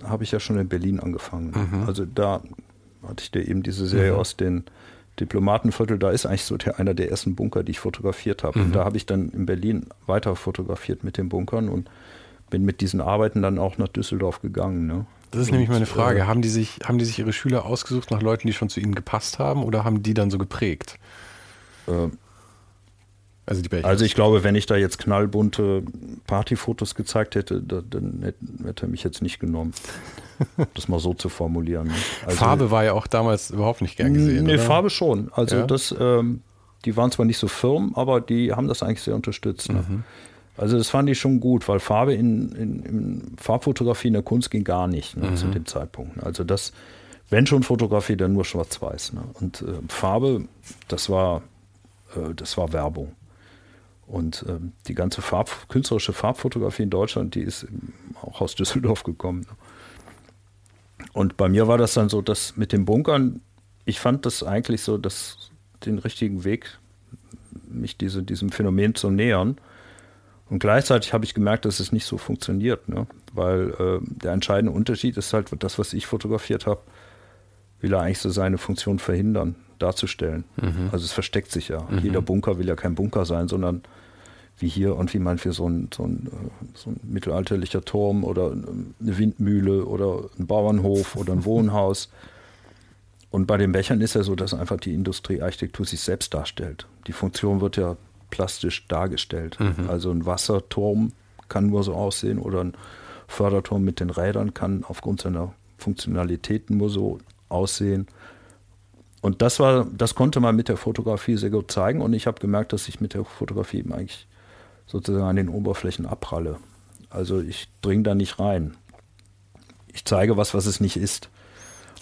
äh, habe ich ja schon in Berlin angefangen. Mhm. Also da hatte ich dir eben diese Serie mhm. aus den Diplomatenviertel, da ist eigentlich so der, einer der ersten Bunker, die ich fotografiert habe. Mhm. Und da habe ich dann in Berlin weiter fotografiert mit den Bunkern und bin mit diesen Arbeiten dann auch nach Düsseldorf gegangen. Ne? Das ist und, nämlich meine Frage. Äh, haben, die sich, haben die sich ihre Schüler ausgesucht nach Leuten, die schon zu ihnen gepasst haben oder haben die dann so geprägt? Äh, also, also ich glaube, wenn ich da jetzt knallbunte Partyfotos gezeigt hätte, da, dann hätte er mich jetzt nicht genommen. das mal so zu formulieren. Ne? Also, Farbe war ja auch damals überhaupt nicht gern gesehen. Nee, oder? Farbe schon. Also ja? das, ähm, die waren zwar nicht so firm, aber die haben das eigentlich sehr unterstützt. Ne? Mhm. Also das fand ich schon gut, weil Farbe in, in, in Farbfotografie in der Kunst ging gar nicht ne, mhm. zu dem Zeitpunkt. Also das, wenn schon Fotografie, dann nur Schwarz-Weiß. Ne? Und äh, Farbe, das war, äh, das war Werbung. Und äh, die ganze Farb, künstlerische Farbfotografie in Deutschland, die ist auch aus Düsseldorf gekommen. Ne? Und bei mir war das dann so, dass mit den Bunkern, ich fand das eigentlich so, dass den richtigen Weg, mich diese, diesem Phänomen zu nähern. Und gleichzeitig habe ich gemerkt, dass es nicht so funktioniert, ne? weil äh, der entscheidende Unterschied ist halt, das, was ich fotografiert habe, will er eigentlich so seine Funktion verhindern, darzustellen. Mhm. Also es versteckt sich ja. Mhm. Jeder Bunker will ja kein Bunker sein, sondern wie hier und wie man für so ein, so ein, äh, so ein mittelalterlicher Turm oder eine Windmühle oder ein Bauernhof oder ein Wohnhaus. Und bei den Bechern ist ja so, dass einfach die Industriearchitektur sich selbst darstellt. Die Funktion wird ja plastisch dargestellt. Mhm. Also ein Wasserturm kann nur so aussehen oder ein Förderturm mit den Rädern kann aufgrund seiner Funktionalitäten nur so aussehen. Und das war, das konnte man mit der Fotografie sehr gut zeigen. Und ich habe gemerkt, dass ich mit der Fotografie eben eigentlich sozusagen an den Oberflächen abpralle. Also ich dringe da nicht rein. Ich zeige was, was es nicht ist.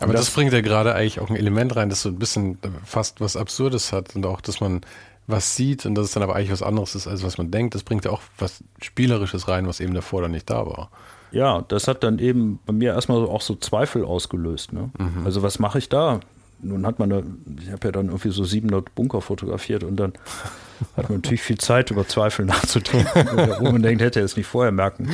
Aber das, das, bringt ja gerade eigentlich auch ein Element rein, das so ein bisschen fast was Absurdes hat und auch, dass man was sieht und dass es dann aber eigentlich was anderes ist, als was man denkt. Das bringt ja auch was Spielerisches rein, was eben davor dann nicht da war. Ja, das hat dann eben bei mir erstmal auch so Zweifel ausgelöst. Ne? Mhm. Also was mache ich da? Nun hat man, da, ich habe ja dann irgendwie so 700 Bunker fotografiert und dann hat man natürlich viel Zeit, über Zweifel nachzudenken, wo man denkt, hätte er es nicht vorher merken.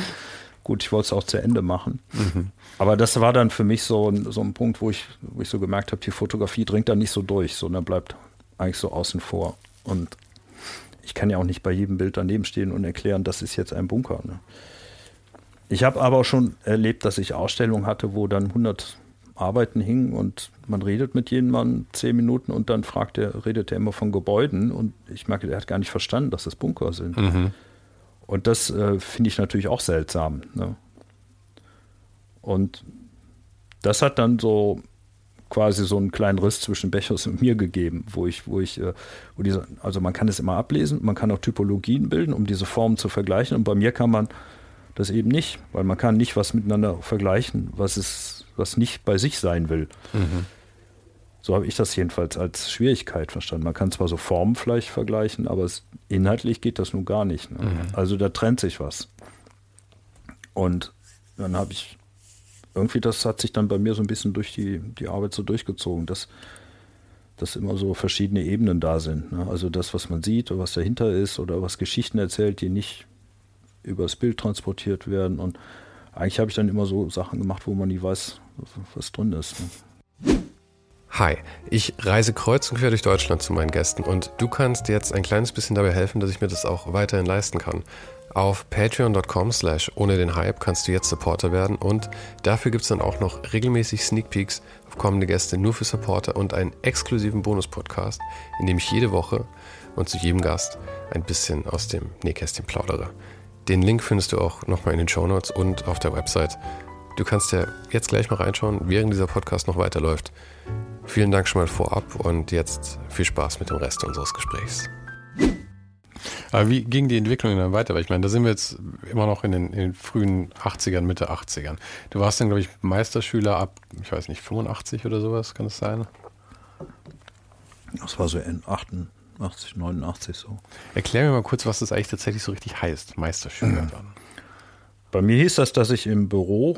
Gut, ich wollte es auch zu Ende machen. Mhm. Aber das war dann für mich so ein, so ein Punkt, wo ich, wo ich so gemerkt habe, die Fotografie dringt da nicht so durch, sondern bleibt eigentlich so außen vor. Und ich kann ja auch nicht bei jedem Bild daneben stehen und erklären, das ist jetzt ein Bunker. Ne? Ich habe aber auch schon erlebt, dass ich Ausstellungen hatte, wo dann 100 Arbeiten hingen und man redet mit jemandem zehn Minuten und dann fragt er, redet er immer von Gebäuden und ich merke, er hat gar nicht verstanden, dass das Bunker sind. Mhm. Und das äh, finde ich natürlich auch seltsam. Ne? Und das hat dann so quasi so einen kleinen Riss zwischen Bechers und mir gegeben, wo ich, wo ich, äh, wo diese, also man kann es immer ablesen, man kann auch Typologien bilden, um diese Formen zu vergleichen. Und bei mir kann man das eben nicht, weil man kann nicht was miteinander vergleichen, was es, was nicht bei sich sein will. Mhm. So habe ich das jedenfalls als Schwierigkeit verstanden. Man kann zwar so Formen vielleicht vergleichen, aber es, inhaltlich geht das nun gar nicht. Ne? Mhm. Also da trennt sich was. Und dann habe ich irgendwie, das hat sich dann bei mir so ein bisschen durch die, die Arbeit so durchgezogen, dass, dass immer so verschiedene Ebenen da sind. Ne? Also das, was man sieht oder was dahinter ist oder was Geschichten erzählt, die nicht übers Bild transportiert werden. Und eigentlich habe ich dann immer so Sachen gemacht, wo man nie weiß, was drin ist. Ne? Hi, ich reise kreuz und quer durch Deutschland zu meinen Gästen und du kannst jetzt ein kleines bisschen dabei helfen, dass ich mir das auch weiterhin leisten kann. Auf patreon.com slash ohne den Hype kannst du jetzt Supporter werden und dafür gibt es dann auch noch regelmäßig Sneak Peeks auf kommende Gäste nur für Supporter und einen exklusiven Bonus-Podcast, in dem ich jede Woche und zu jedem Gast ein bisschen aus dem Nähkästchen plaudere. Den Link findest du auch nochmal in den Show Notes und auf der Website. Du kannst ja jetzt gleich mal reinschauen, während dieser Podcast noch weiterläuft. Vielen Dank schon mal vorab und jetzt viel Spaß mit dem Rest unseres Gesprächs. Aber wie ging die Entwicklung dann weiter? Weil ich meine, da sind wir jetzt immer noch in den, in den frühen 80ern, Mitte 80ern. Du warst dann, glaube ich, Meisterschüler ab, ich weiß nicht, 85 oder sowas, kann das sein? Das war so in 88. 80, 89 so. Erklär mir mal kurz, was das eigentlich tatsächlich so richtig heißt, Meisterschüler mhm. dann. Bei mir hieß das, dass ich im Büro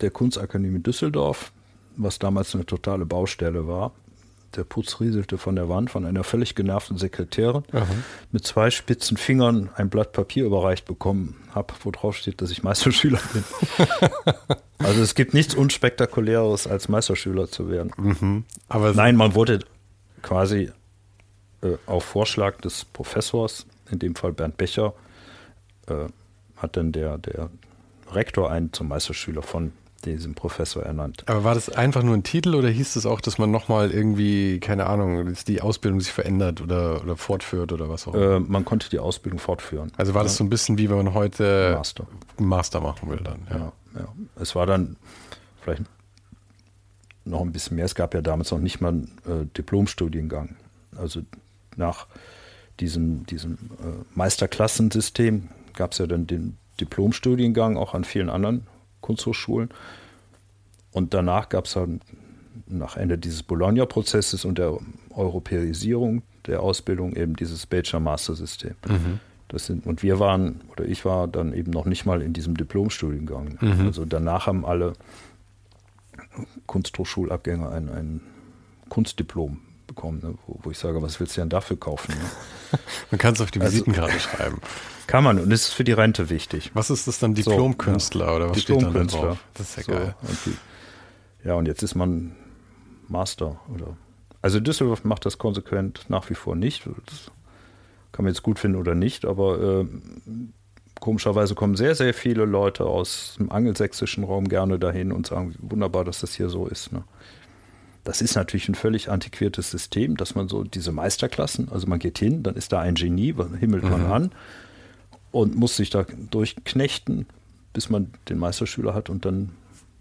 der Kunstakademie Düsseldorf, was damals eine totale Baustelle war, der Putz rieselte von der Wand von einer völlig genervten Sekretärin Aha. mit zwei spitzen Fingern ein Blatt Papier überreicht bekommen habe, wo drauf steht, dass ich Meisterschüler bin. also es gibt nichts unspektakuläres als Meisterschüler zu werden. Mhm. Aber Nein, man wurde quasi äh, auf Vorschlag des Professors, in dem Fall Bernd Becher, äh, hat dann der, der Rektor einen zum Meisterschüler von diesem Professor ernannt. Aber war das einfach nur ein Titel oder hieß es das auch, dass man nochmal irgendwie, keine Ahnung, dass die Ausbildung sich verändert oder, oder fortführt oder was auch immer? Äh, man konnte die Ausbildung fortführen. Also war das so ein bisschen wie wenn man heute Master, Master machen will dann. Ja. ja, ja. Es war dann vielleicht noch ein bisschen mehr. Es gab ja damals noch nicht mal einen äh, Diplomstudiengang. Also nach diesem, diesem äh, Meisterklassensystem gab es ja dann den Diplomstudiengang auch an vielen anderen Kunsthochschulen. Und danach gab es dann nach Ende dieses Bologna-Prozesses und der Europäisierung der Ausbildung eben dieses Bachelor-Master-System. Mhm. Das sind, und wir waren, oder ich war dann eben noch nicht mal in diesem Diplomstudiengang. Mhm. Also danach haben alle Kunsthochschulabgänger ein, ein Kunstdiplom bekommen, ne? wo, wo, ich sage, was willst du denn dafür kaufen? Ne? man kann es auf die Visitenkarte also, schreiben. Kann man und das ist für die Rente wichtig. Was ist das dann, Diplomkünstler so, ja. oder was Diplomkünstler. Das ist ja so, geil. Ja, und jetzt ist man Master oder also Düsseldorf macht das konsequent nach wie vor nicht. Das kann man jetzt gut finden oder nicht, aber äh, komischerweise kommen sehr, sehr viele Leute aus dem angelsächsischen Raum gerne dahin und sagen, wunderbar, dass das hier so ist. Ne? Das ist natürlich ein völlig antiquiertes System, dass man so diese Meisterklassen, also man geht hin, dann ist da ein Genie, himmelt man mhm. an und muss sich da durchknechten, bis man den Meisterschüler hat und dann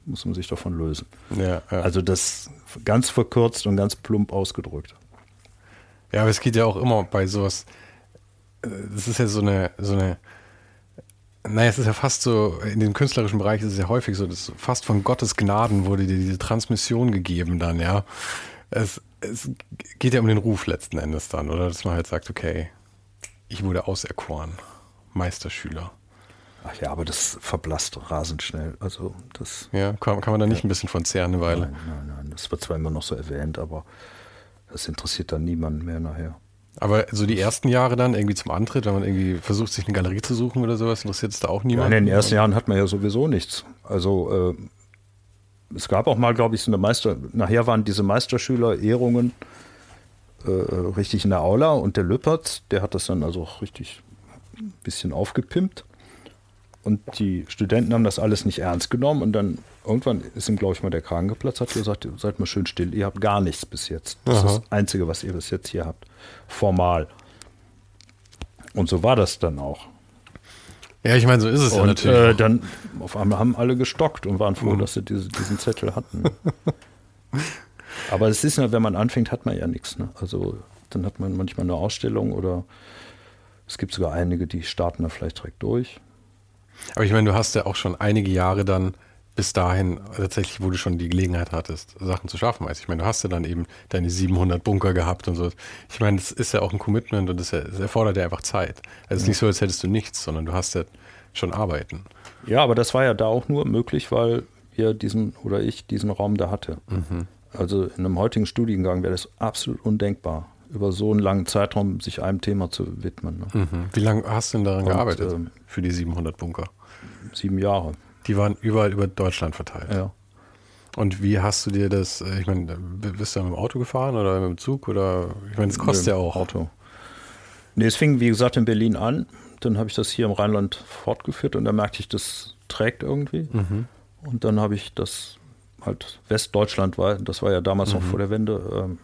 muss man sich davon lösen. Ja, ja. Also das ganz verkürzt und ganz plump ausgedrückt. Ja, aber es geht ja auch immer bei sowas, äh, das ist ja so eine, so eine, naja, es ist ja fast so, in dem künstlerischen Bereich ist es ja häufig so, dass fast von Gottes Gnaden wurde dir diese Transmission gegeben dann, ja. Es, es geht ja um den Ruf letzten Endes dann, oder? Dass man halt sagt, okay, ich wurde auserkoren, Meisterschüler. Ach ja, aber das verblasst rasend schnell. Also das. Ja, kann, kann man da nicht ja. ein bisschen von zehren eine Weile? Nein, nein, nein. Das wird zwar immer noch so erwähnt, aber das interessiert dann niemanden mehr nachher. Aber so die ersten Jahre dann irgendwie zum Antritt, wenn man irgendwie versucht, sich eine Galerie zu suchen oder sowas, interessiert es da auch niemand? Ja, in den ersten Jahren hat man ja sowieso nichts. Also äh, es gab auch mal, glaube ich, so eine Meister, nachher waren diese Meisterschüler-Ehrungen äh, richtig in der Aula und der Lüppert, der hat das dann also auch richtig ein bisschen aufgepimpt. Und die Studenten haben das alles nicht ernst genommen und dann irgendwann ist ihm, glaube ich, mal der Kragen geplatzt, hat gesagt, seid mal schön still, ihr habt gar nichts bis jetzt. Das Aha. ist das Einzige, was ihr bis jetzt hier habt. Formal. Und so war das dann auch. Ja, ich meine, so ist es und, ja natürlich. Äh, dann auf einmal haben alle gestockt und waren froh, mhm. dass sie diese, diesen Zettel hatten. Aber es ist ja, wenn man anfängt, hat man ja nichts. Ne? Also dann hat man manchmal eine Ausstellung oder es gibt sogar einige, die starten da vielleicht direkt durch. Aber ich meine, du hast ja auch schon einige Jahre dann bis dahin tatsächlich, wo du schon die Gelegenheit hattest, Sachen zu schaffen. Also ich meine, du hast ja dann eben deine 700 Bunker gehabt und so. Ich meine, das ist ja auch ein Commitment und das, erfordert ja einfach Zeit. Also es ist nicht so, als hättest du nichts, sondern du hast ja schon Arbeiten. Ja, aber das war ja da auch nur möglich, weil wir diesen oder ich diesen Raum da hatte. Mhm. Also in einem heutigen Studiengang wäre das absolut undenkbar über so einen langen Zeitraum sich einem Thema zu widmen. Ne? Mhm. Wie lange hast du denn daran Und, gearbeitet ähm, für die 700 Bunker? Sieben Jahre. Die waren überall über Deutschland verteilt. Ja. Und wie hast du dir das, äh, ich meine, bist du mit dem Auto gefahren oder mit dem Zug oder, ich meine, das kostet nee, ja auch. Auto. Nee, es fing, wie gesagt, in Berlin an. Dann habe ich das hier im Rheinland fortgeführt und da merkte ich, das trägt irgendwie. Mhm. Und dann habe ich das halt Westdeutschland war, das war ja damals mhm. noch vor der Wende, ähm,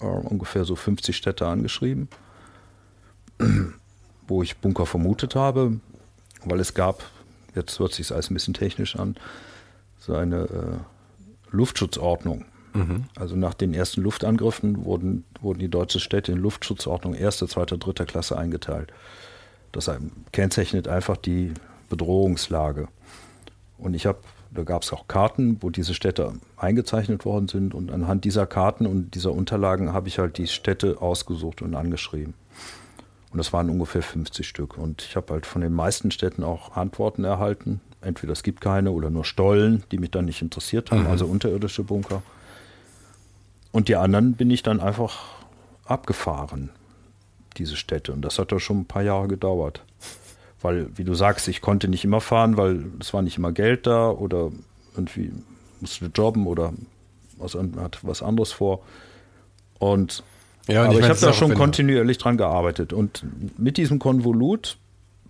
äh, ungefähr so 50 Städte angeschrieben, wo ich Bunker vermutet habe, weil es gab, jetzt hört sich alles ein bisschen technisch an, so eine äh, Luftschutzordnung. Mhm. Also nach den ersten Luftangriffen wurden, wurden die deutschen Städte in Luftschutzordnung erste, zweite, dritte Klasse eingeteilt. Das kennzeichnet einfach die Bedrohungslage. Und ich habe da gab es auch Karten, wo diese Städte eingezeichnet worden sind. Und anhand dieser Karten und dieser Unterlagen habe ich halt die Städte ausgesucht und angeschrieben. Und das waren ungefähr 50 Stück. Und ich habe halt von den meisten Städten auch Antworten erhalten. Entweder es gibt keine oder nur Stollen, die mich dann nicht interessiert haben, mhm. also unterirdische Bunker. Und die anderen bin ich dann einfach abgefahren, diese Städte. Und das hat da schon ein paar Jahre gedauert weil, wie du sagst, ich konnte nicht immer fahren, weil es war nicht immer Geld da oder irgendwie musste jobben oder was, hat was anderes vor. Und ja, aber ich, ich habe da schon kontinuierlich dran gearbeitet. Und mit diesem Konvolut,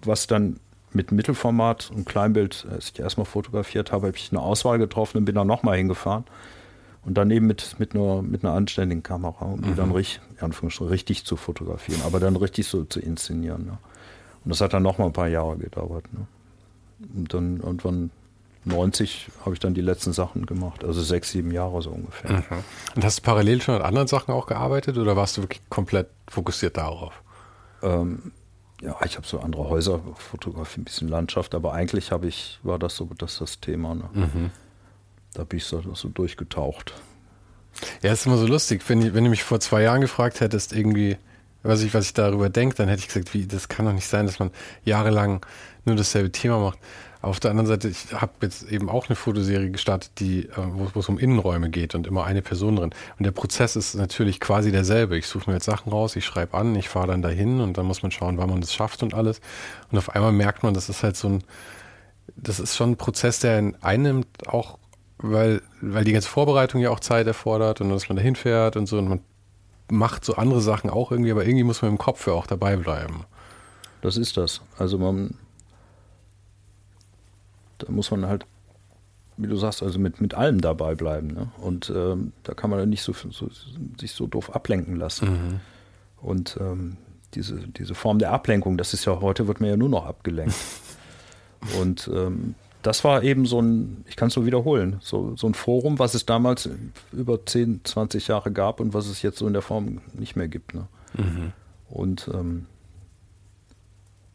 was dann mit Mittelformat und Kleinbild, als ich erstmal fotografiert habe, habe ich eine Auswahl getroffen und bin dann nochmal hingefahren. Und dann eben mit, mit, nur, mit einer anständigen Kamera, um die mhm. dann richtig, richtig zu fotografieren, aber dann richtig so zu inszenieren. Ne? Und das hat dann noch mal ein paar Jahre gedauert. Ne? Und dann irgendwann 90 habe ich dann die letzten Sachen gemacht, also sechs, sieben Jahre so ungefähr. Mhm. Und hast du parallel schon an anderen Sachen auch gearbeitet oder warst du wirklich komplett fokussiert darauf? Ähm, ja, ich habe so andere Häuser fotografiert, ein bisschen Landschaft, aber eigentlich habe ich, war das so das, das Thema. Ne? Mhm. Da bin ich so, so durchgetaucht. Ja, ist immer so lustig, wenn, wenn du mich vor zwei Jahren gefragt hättest, irgendwie, was ich, was ich darüber denke, dann hätte ich gesagt, wie, das kann doch nicht sein, dass man jahrelang nur dasselbe Thema macht. Auf der anderen Seite, ich habe jetzt eben auch eine Fotoserie gestartet, die, äh, wo, es um Innenräume geht und immer eine Person drin. Und der Prozess ist natürlich quasi derselbe. Ich suche mir jetzt Sachen raus, ich schreibe an, ich fahre dann dahin und dann muss man schauen, wann man das schafft und alles. Und auf einmal merkt man, das ist halt so ein, das ist schon ein Prozess, der in einem auch weil, weil die ganze Vorbereitung ja auch Zeit erfordert und dass man da hinfährt und so und man macht so andere Sachen auch irgendwie, aber irgendwie muss man im Kopf ja auch dabei bleiben. Das ist das. Also man, da muss man halt, wie du sagst, also mit, mit allem dabei bleiben. Ne? Und ähm, da kann man dann nicht so, so, sich so doof ablenken lassen. Mhm. Und ähm, diese, diese Form der Ablenkung, das ist ja heute, wird man ja nur noch abgelenkt. Und ähm, das war eben so ein, ich kann es nur wiederholen, so, so ein Forum, was es damals über 10, 20 Jahre gab und was es jetzt so in der Form nicht mehr gibt. Ne? Mhm. Und ähm,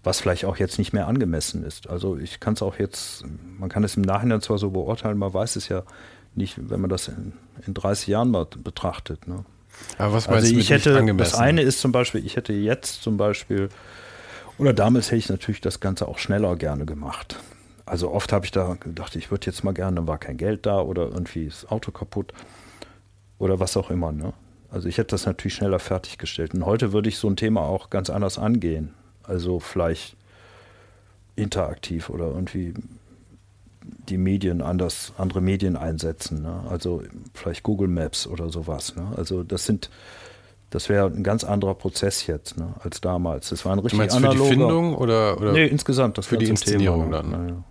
was vielleicht auch jetzt nicht mehr angemessen ist. Also ich kann es auch jetzt, man kann es im Nachhinein zwar so beurteilen, man weiß es ja nicht, wenn man das in, in 30 Jahren mal betrachtet. Ne? Aber was meinst also ich hätte, das eine ist zum Beispiel, ich hätte jetzt zum Beispiel, oder damals hätte ich natürlich das Ganze auch schneller gerne gemacht. Also oft habe ich da gedacht, ich würde jetzt mal gerne, dann war kein Geld da oder irgendwie ist das Auto kaputt oder was auch immer. Ne? Also ich hätte das natürlich schneller fertiggestellt. Und heute würde ich so ein Thema auch ganz anders angehen. Also vielleicht interaktiv oder irgendwie die Medien anders, andere Medien einsetzen. Ne? Also vielleicht Google Maps oder sowas. Ne? Also das sind, das wäre ein ganz anderer Prozess jetzt ne, als damals. Das war ein richtig du analoger. Für die Findung oder, oder nee, insgesamt das für die Inszenierung Thema. dann. Naja.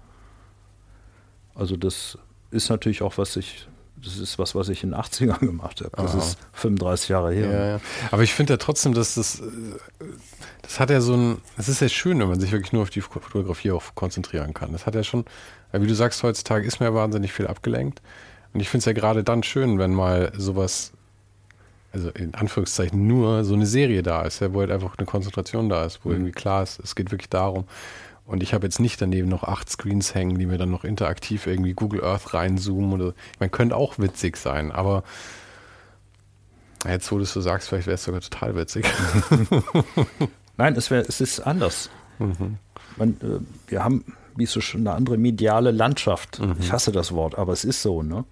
Also das ist natürlich auch was ich das ist was, was ich in den 80ern gemacht habe. Das Aha. ist 35 Jahre her. Ja, ja. Aber ich finde ja trotzdem, dass das, äh, das hat ja so ein, es ist ja schön, wenn man sich wirklich nur auf die Fotografie auch konzentrieren kann. Das hat ja schon, wie du sagst, heutzutage ist mir ja wahnsinnig viel abgelenkt. Und ich finde es ja gerade dann schön, wenn mal sowas, also in Anführungszeichen nur so eine Serie da ist, ja, wo halt einfach eine Konzentration da ist, wo mhm. irgendwie klar ist, es geht wirklich darum. Und ich habe jetzt nicht daneben noch acht Screens hängen, die mir dann noch interaktiv irgendwie Google Earth reinzoomen oder. Man könnte auch witzig sein, aber jetzt, wo du es so sagst, vielleicht wäre es sogar total witzig. Nein, es, wär, es ist anders. Mhm. Man, äh, wir haben, wie so schon, eine andere mediale Landschaft. Mhm. Ich hasse das Wort, aber es ist so, ne?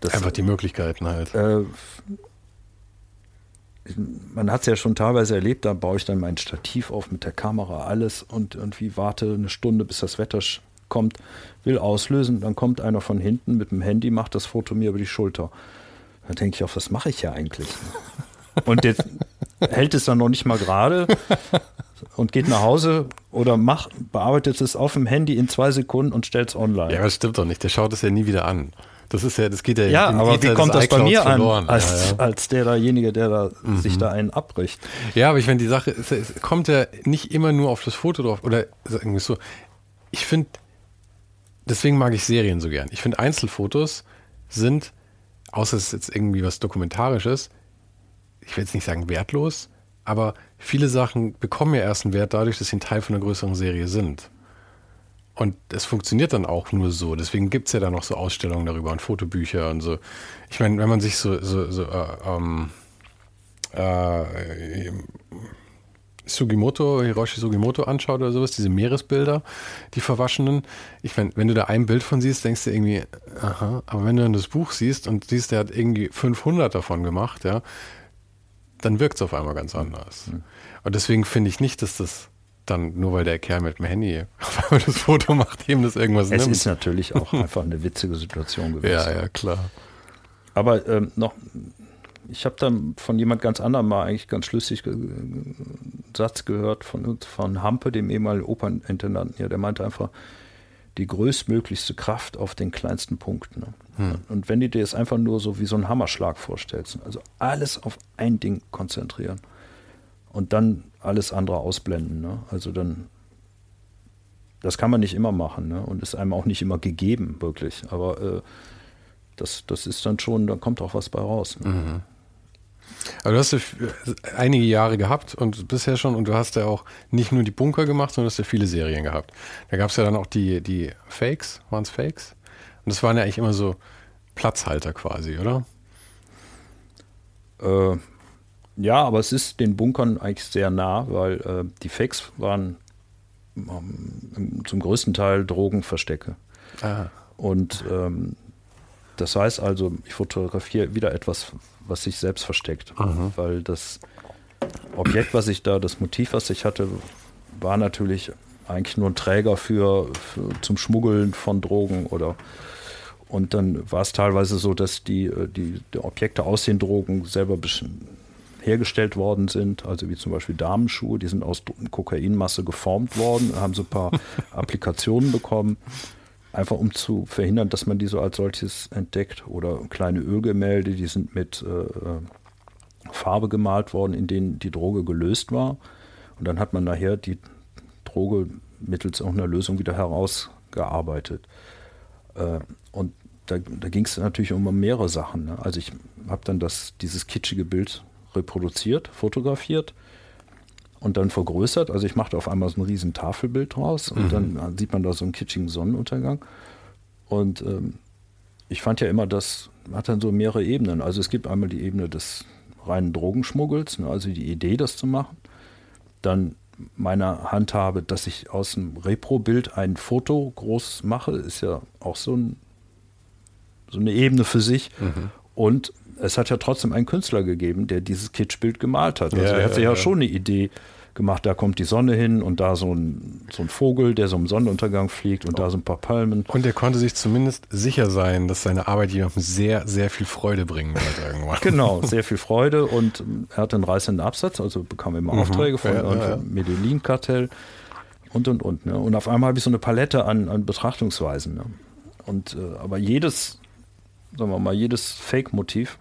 Das, Einfach die Möglichkeiten halt. Äh, man hat es ja schon teilweise erlebt, da baue ich dann mein Stativ auf mit der Kamera, alles und irgendwie warte eine Stunde, bis das Wetter kommt, will auslösen, dann kommt einer von hinten mit dem Handy, macht das Foto mir über die Schulter. Dann denke ich auch, was mache ich ja eigentlich? Und jetzt hält es dann noch nicht mal gerade und geht nach Hause oder macht, bearbeitet es auf dem Handy in zwei Sekunden und stellt es online. Ja, das stimmt doch nicht. Der schaut es ja nie wieder an. Das ist ja, das geht ja. Ja, aber wie kommt das bei mir verloren. an, als, ja, ja. als derjenige, der da mhm. sich da einen abbricht? Ja, aber ich finde, die Sache, es kommt ja nicht immer nur auf das Foto drauf oder irgendwie so. Ich finde, deswegen mag ich Serien so gern. Ich finde, Einzelfotos sind, außer es ist jetzt irgendwie was Dokumentarisches, ich will jetzt nicht sagen wertlos, aber viele Sachen bekommen ja erst einen Wert dadurch, dass sie ein Teil von einer größeren Serie sind. Und es funktioniert dann auch nur so. Deswegen gibt es ja dann noch so Ausstellungen darüber und Fotobücher und so. Ich meine, wenn man sich so, so, so äh, ähm, äh, Sugimoto, Hiroshi Sugimoto anschaut oder sowas, diese Meeresbilder, die verwaschenen. Ich meine, wenn du da ein Bild von siehst, denkst du irgendwie, aha, aber wenn du dann das Buch siehst und siehst, der hat irgendwie 500 davon gemacht, ja, dann wirkt es auf einmal ganz anders. Mhm. Und deswegen finde ich nicht, dass das dann nur weil der Kerl mit dem Handy das Foto macht, ihm das irgendwas es nimmt. Es ist natürlich auch einfach eine witzige Situation gewesen. Ja, ja, klar. Aber ähm, noch, ich habe dann von jemand ganz anderem mal eigentlich ganz schlüssig einen Satz gehört von, von Hampe, dem ehemaligen Opernintendanten. Ja, der meinte einfach, die größtmöglichste Kraft auf den kleinsten Punkt. Ne? Hm. Und wenn du dir das einfach nur so wie so einen Hammerschlag vorstellst, also alles auf ein Ding konzentrieren und dann alles andere ausblenden. Ne? Also dann, das kann man nicht immer machen ne? und ist einem auch nicht immer gegeben, wirklich. Aber äh, das, das ist dann schon, da kommt auch was bei raus. Ne? Mhm. Aber du hast ja einige Jahre gehabt und bisher schon und du hast ja auch nicht nur die Bunker gemacht, sondern hast ja viele Serien gehabt. Da gab es ja dann auch die, die Fakes, waren es Fakes? Und das waren ja eigentlich immer so Platzhalter quasi, oder? Äh, ja, aber es ist den Bunkern eigentlich sehr nah, weil äh, die Fakes waren ähm, zum größten Teil Drogenverstecke. Aha. Und ähm, das heißt also, ich fotografiere wieder etwas, was sich selbst versteckt, Aha. weil das Objekt, was ich da, das Motiv, was ich hatte, war natürlich eigentlich nur ein Träger für, für zum Schmuggeln von Drogen oder Und dann war es teilweise so, dass die, äh, die, die Objekte aus den Drogen selber hergestellt worden sind, also wie zum Beispiel Damenschuhe, die sind aus Kokainmasse geformt worden, haben so ein paar Applikationen bekommen, einfach um zu verhindern, dass man die so als solches entdeckt. Oder kleine Ölgemälde, die sind mit äh, äh Farbe gemalt worden, in denen die Droge gelöst war. Und dann hat man nachher die Droge mittels irgendeiner Lösung wieder herausgearbeitet. Äh, und da, da ging es natürlich um mehrere Sachen. Ne? Also ich habe dann das, dieses kitschige Bild reproduziert, fotografiert und dann vergrößert. Also ich machte auf einmal so ein riesen Tafelbild draus und mhm. dann sieht man da so einen kitschigen Sonnenuntergang. Und ähm, ich fand ja immer, das hat dann so mehrere Ebenen. Also es gibt einmal die Ebene des reinen Drogenschmuggels, ne, also die Idee, das zu machen. Dann meine Handhabe, dass ich aus dem Repro-Bild ein Foto groß mache, ist ja auch so, ein, so eine Ebene für sich. Mhm. Und es hat ja trotzdem einen Künstler gegeben, der dieses Kitschbild gemalt hat. Also ja, er hat sich ja, ja, schon eine Idee gemacht, da kommt die Sonne hin und da so ein, so ein Vogel, der so im Sonnenuntergang fliegt und oh. da so ein paar Palmen. Und er konnte sich zumindest sicher sein, dass seine Arbeit jemandem sehr, sehr viel Freude bringen wird irgendwann. Genau, sehr viel Freude und er hatte einen reißenden Absatz, also bekam immer mhm. Aufträge von ja, ja, Medellin-Kartell und und und. Ne? Und auf einmal habe ich so eine Palette an, an Betrachtungsweisen. Ne? Und äh, aber jedes, sagen wir mal, jedes Fake-Motiv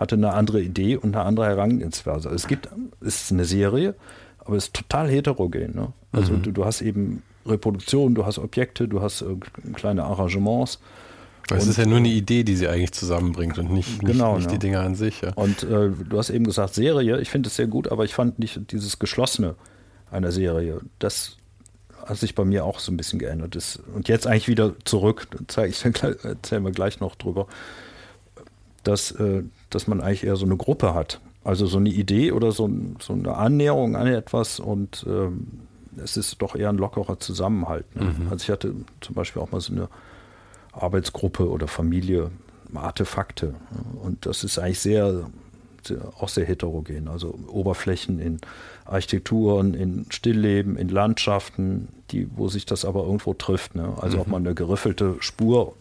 hatte eine andere Idee und eine andere Herangehensweise. Also es gibt, es ist eine Serie, aber es ist total heterogen. Ne? Also mhm. du, du, hast eben Reproduktion, du hast Objekte, du hast äh, kleine Arrangements. Es ist ja nur eine Idee, die sie eigentlich zusammenbringt und nicht, genau, nicht, nicht ne? die Dinge an sich. Ja. Und äh, du hast eben gesagt Serie, ich finde es sehr gut, aber ich fand nicht dieses Geschlossene einer Serie. Das hat sich bei mir auch so ein bisschen geändert. Das, und jetzt eigentlich wieder zurück, zeige ich erzählen wir gleich noch drüber, dass, äh, dass man eigentlich eher so eine Gruppe hat. Also so eine Idee oder so, so eine Annäherung an etwas und ähm, es ist doch eher ein lockerer Zusammenhalt. Ne? Mhm. Also ich hatte zum Beispiel auch mal so eine Arbeitsgruppe oder Familie, Artefakte. Und das ist eigentlich sehr, sehr, auch sehr heterogen. Also Oberflächen in Architekturen, in Stillleben, in Landschaften, die, wo sich das aber irgendwo trifft. Ne? Also mhm. ob man eine geriffelte Spur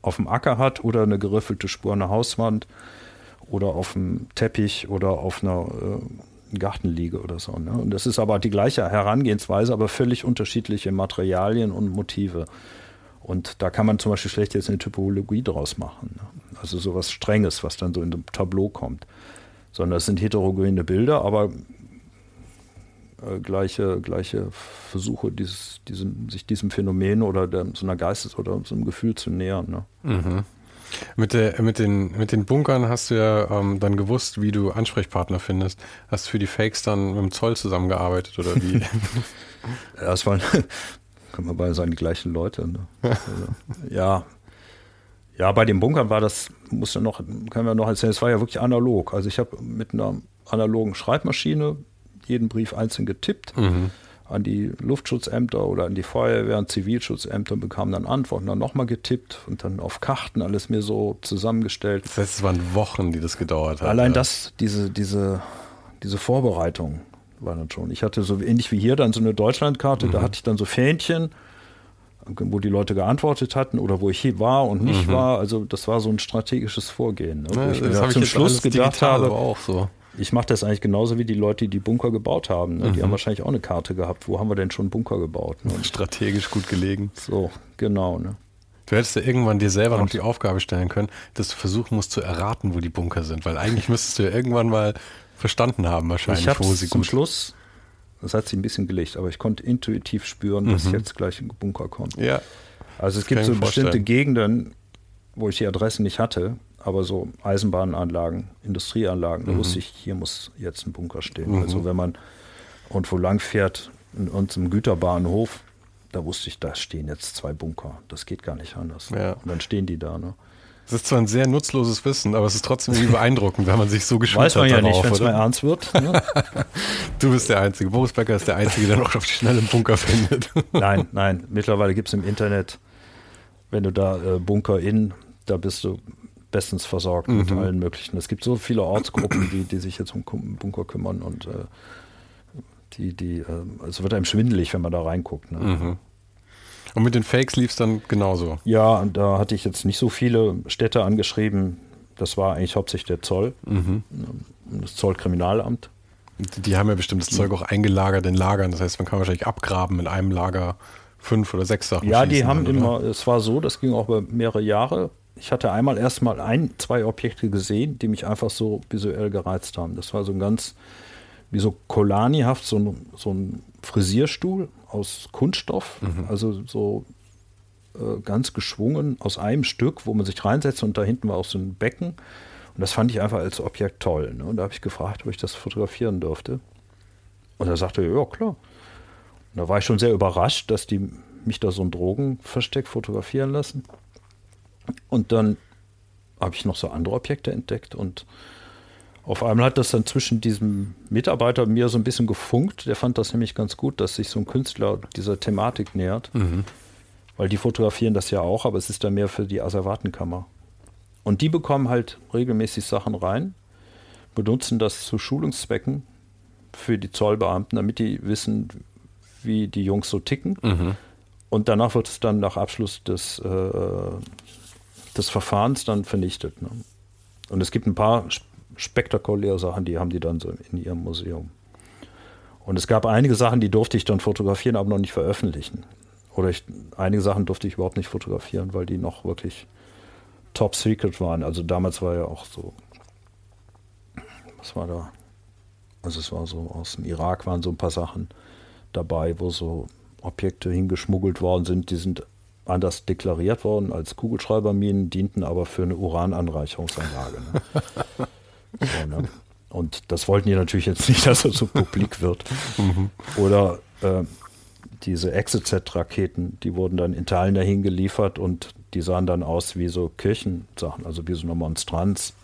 auf dem Acker hat oder eine geriffelte Spur an der Hauswand oder auf dem Teppich oder auf einer äh, Gartenliege oder so. Ne? Und das ist aber die gleiche Herangehensweise, aber völlig unterschiedliche Materialien und Motive. Und da kann man zum Beispiel schlecht jetzt eine Typologie draus machen. Ne? Also sowas Strenges, was dann so in einem Tableau kommt. Sondern es sind heterogene Bilder, aber äh, gleiche, gleiche Versuche, dieses, diesem, sich diesem Phänomen oder der, so einer Geistes- oder so einem Gefühl zu nähern. Ne? Mhm. Mit, der, mit, den, mit den Bunkern hast du ja ähm, dann gewusst, wie du Ansprechpartner findest. Hast du für die Fakes dann mit dem Zoll zusammengearbeitet oder wie? ja, es waren, kann man beide sagen, die gleichen Leute. Ne? Also, ja. Ja, bei den Bunkern war das, muss ja noch, können wir noch erzählen, es war ja wirklich analog. Also ich habe mit einer analogen Schreibmaschine jeden Brief einzeln getippt. Mhm an die Luftschutzämter oder an die Feuerwehr und Zivilschutzämter und bekam dann Antworten, dann nochmal getippt und dann auf Karten alles mir so zusammengestellt. Das heißt, es waren Wochen, die das gedauert hat. Allein ja. das, diese, diese, diese Vorbereitung war dann schon. Ich hatte so ähnlich wie hier dann so eine Deutschlandkarte, mhm. da hatte ich dann so Fähnchen, wo die Leute geantwortet hatten oder wo ich hier war und nicht mhm. war. Also das war so ein strategisches Vorgehen. Ne? Ja, ich das habe ich zum Schluss gedacht habe, auch so. Ich mache das eigentlich genauso wie die Leute, die die Bunker gebaut haben. Ne? Die mhm. haben wahrscheinlich auch eine Karte gehabt. Wo haben wir denn schon Bunker gebaut? Ne? Strategisch gut gelegen. So, genau. Ne? Du hättest ja irgendwann dir selber noch die Aufgabe stellen können, dass du versuchen musst zu erraten, wo die Bunker sind. Weil eigentlich müsstest du ja irgendwann mal verstanden haben, wahrscheinlich, ich wo sie zum gut. Schluss, das hat sie ein bisschen gelegt, aber ich konnte intuitiv spüren, dass mhm. jetzt gleich ein Bunker kommt. Ja. Also es gibt so bestimmte Gegenden, wo ich die Adressen nicht hatte, aber so Eisenbahnanlagen, Industrieanlagen, da mhm. wusste ich, hier muss jetzt ein Bunker stehen. Mhm. Also wenn man irgendwo lang fährt, in unserem Güterbahnhof, da wusste ich, da stehen jetzt zwei Bunker. Das geht gar nicht anders. Ja. Und dann stehen die da. Ne? Das ist zwar ein sehr nutzloses Wissen, aber es ist trotzdem irgendwie beeindruckend, wenn man sich so geschult Weiß man ja darauf, nicht, wenn es mal ernst wird. Ne? du bist der Einzige. Boris Becker ist der Einzige, der noch auf die schnelle Bunker findet. nein, nein. Mittlerweile gibt es im Internet, wenn du da äh, Bunker in, da bist du bestens versorgt mhm. mit allen möglichen. Es gibt so viele Ortsgruppen, die, die sich jetzt um Bunker kümmern und äh, die, die, äh, es wird einem schwindelig, wenn man da reinguckt. Ne? Mhm. Und mit den Fakes lief es dann genauso? Ja, und da hatte ich jetzt nicht so viele Städte angeschrieben. Das war eigentlich hauptsächlich der Zoll, mhm. das Zollkriminalamt. Die haben ja bestimmt das Zeug auch eingelagert in Lagern. Das heißt, man kann wahrscheinlich abgraben in einem Lager fünf oder sechs Sachen. Ja, die haben dann, immer, es war so, das ging auch über mehrere Jahre. Ich hatte einmal erstmal ein, zwei Objekte gesehen, die mich einfach so visuell gereizt haben. Das war so ein ganz, wie so Kolani-haft, so ein, so ein Frisierstuhl aus Kunststoff, mhm. also so äh, ganz geschwungen aus einem Stück, wo man sich reinsetzt und da hinten war auch so ein Becken. Und das fand ich einfach als Objekt toll. Ne? Und da habe ich gefragt, ob ich das fotografieren durfte. Und er sagte, ja klar. Und da war ich schon sehr überrascht, dass die mich da so ein Drogenversteck fotografieren lassen. Und dann habe ich noch so andere Objekte entdeckt und auf einmal hat das dann zwischen diesem Mitarbeiter und mir so ein bisschen gefunkt. Der fand das nämlich ganz gut, dass sich so ein Künstler dieser Thematik nähert. Mhm. Weil die fotografieren das ja auch, aber es ist dann mehr für die Asservatenkammer. Und die bekommen halt regelmäßig Sachen rein, benutzen das zu Schulungszwecken für die Zollbeamten, damit die wissen, wie die Jungs so ticken. Mhm. Und danach wird es dann nach Abschluss des, äh, des Verfahrens dann vernichtet. Ne? Und es gibt ein paar spektakuläre Sachen, die haben die dann so in ihrem Museum. Und es gab einige Sachen, die durfte ich dann fotografieren, aber noch nicht veröffentlichen. Oder ich, einige Sachen durfte ich überhaupt nicht fotografieren, weil die noch wirklich top secret waren. Also damals war ja auch so, was war da? Also es war so, aus dem Irak waren so ein paar Sachen dabei, wo so Objekte hingeschmuggelt worden sind, die sind anders deklariert worden als Kugelschreiberminen, dienten aber für eine Urananreicherungsanlage. Ne? so, ne? Und das wollten die natürlich jetzt nicht, dass es so publik wird. Mhm. Oder äh, diese Exocet-Raketen, die wurden dann in Teilen dahin geliefert und die sahen dann aus wie so Kirchensachen, also wie so eine Monstranz.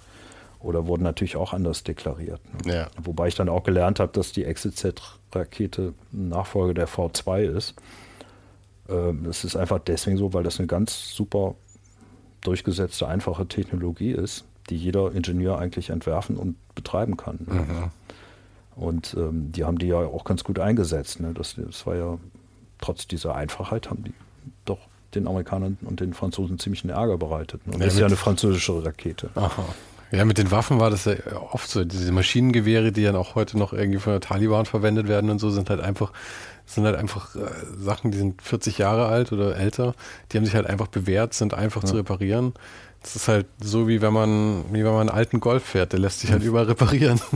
Oder wurden natürlich auch anders deklariert. Ne? Ja. Wobei ich dann auch gelernt habe, dass die Exocet-Rakete Nachfolger der V2 ist. Ähm, das ist einfach deswegen so, weil das eine ganz super durchgesetzte, einfache Technologie ist, die jeder Ingenieur eigentlich entwerfen und betreiben kann. Mhm. Und ähm, die haben die ja auch ganz gut eingesetzt. Ne? Das, das war ja trotz dieser Einfachheit haben die doch den Amerikanern und den Franzosen ziemlich einen Ärger bereitet. Ne? Und das ist ja eine französische Rakete. Aha. Ja, mit den Waffen war das ja oft so. Diese Maschinengewehre, die dann auch heute noch irgendwie von der Taliban verwendet werden und so, sind halt einfach, sind halt einfach äh, Sachen, die sind 40 Jahre alt oder älter. Die haben sich halt einfach bewährt, sind einfach ja. zu reparieren. Das ist halt so, wie wenn man, wie wenn man einen alten Golf fährt, der lässt sich halt überall reparieren.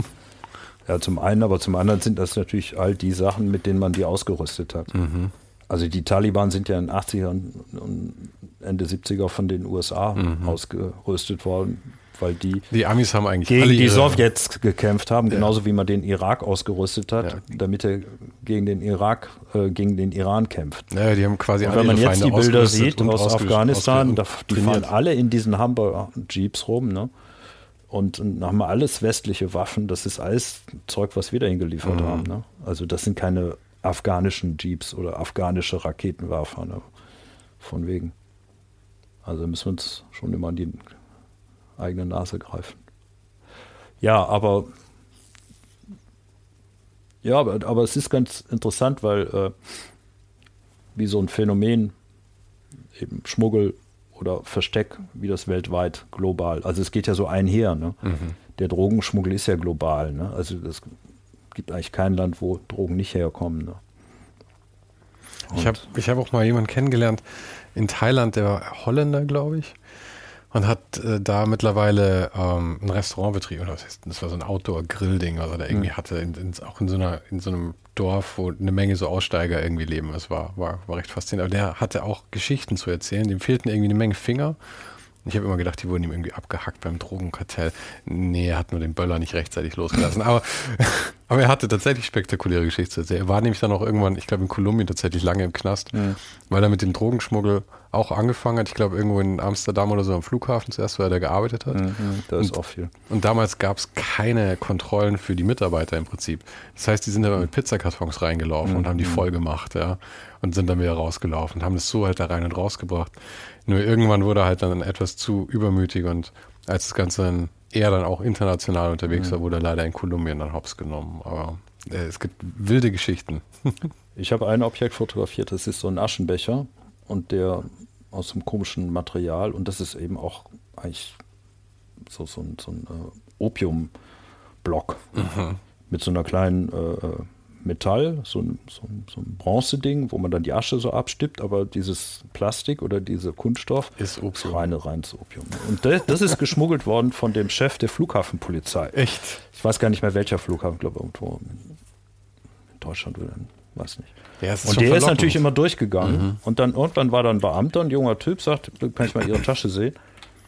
Ja, zum einen, aber zum anderen sind das natürlich all die Sachen, mit denen man die ausgerüstet hat. Mhm. Also die Taliban sind ja in den 80ern und Ende 70er von den USA mhm. ausgerüstet worden, weil die, die Amis haben eigentlich gegen die Sowjets gekämpft haben, ja. genauso wie man den Irak ausgerüstet hat, ja. damit er gegen den Irak, äh, gegen den Iran kämpft. Ja, die haben quasi und wenn man jetzt Feinde die Bilder sieht aus Afghanistan, da, die fahren alle in diesen Humber-Jeeps rum, ne? Und, und haben alles westliche Waffen. Das ist alles Zeug, was wir da hingeliefert mhm. haben. Ne? Also das sind keine afghanischen Jeeps oder afghanische Raketenwerfer. Ne? Von wegen. Also müssen wir uns schon immer an die eigene Nase greifen. Ja, aber ja, aber, aber es ist ganz interessant, weil äh, wie so ein Phänomen, eben Schmuggel oder Versteck, wie das weltweit global. Also es geht ja so einher. Ne? Mhm. Der Drogenschmuggel ist ja global. Ne? Also es gibt eigentlich kein Land, wo Drogen nicht herkommen. Ne? Ich habe ich hab auch mal jemanden kennengelernt in Thailand, der war Holländer, glaube ich und hat äh, da mittlerweile ähm, ein Restaurant betrieben. Das, heißt, das war so ein Outdoor-Grill-Ding, was er da irgendwie mhm. hatte, in, in, auch in so, einer, in so einem Dorf, wo eine Menge so Aussteiger irgendwie leben. Das war, war, war recht faszinierend. Aber der hatte auch Geschichten zu erzählen. Dem fehlten irgendwie eine Menge Finger. Ich habe immer gedacht, die wurden ihm irgendwie abgehackt beim Drogenkartell. Nee, er hat nur den Böller nicht rechtzeitig losgelassen. Aber, aber er hatte tatsächlich spektakuläre Geschichten zu erzählen. Er war nämlich dann auch irgendwann, ich glaube in Kolumbien tatsächlich lange im Knast, ja. weil er mit dem Drogenschmuggel auch angefangen hat. Ich glaube irgendwo in Amsterdam oder so am Flughafen zuerst, weil er da gearbeitet hat. Mhm, da ist auch viel. Und damals gab es keine Kontrollen für die Mitarbeiter im Prinzip. Das heißt, die sind aber mit Pizzakartons reingelaufen mhm. und haben die voll gemacht, ja. Und sind dann wieder rausgelaufen und haben das so halt da rein und rausgebracht. Nur irgendwann wurde er halt dann etwas zu übermütig und als das Ganze dann eher dann auch international unterwegs mhm. war, wurde er leider in Kolumbien dann hops genommen. Aber äh, es gibt wilde Geschichten. ich habe ein Objekt fotografiert, das ist so ein Aschenbecher und der aus einem komischen Material und das ist eben auch eigentlich so, so, ein, so ein äh, Opiumblock mhm. mit so einer kleinen äh, äh Metall, so ein, so ein, so ein Bronzeding, wo man dann die Asche so abstippt, aber dieses Plastik oder dieser Kunststoff ist, Opium. reine, reines Opium. Und das, das ist geschmuggelt worden von dem Chef der Flughafenpolizei. Echt? Ich weiß gar nicht mehr welcher Flughafen, ich glaube irgendwo in Deutschland oder weiß nicht. Ja, und der ist natürlich immer durchgegangen. Mhm. Und dann irgendwann war dann ein Beamter, ein junger Typ, sagt, kann ich mal Ihre Tasche sehen?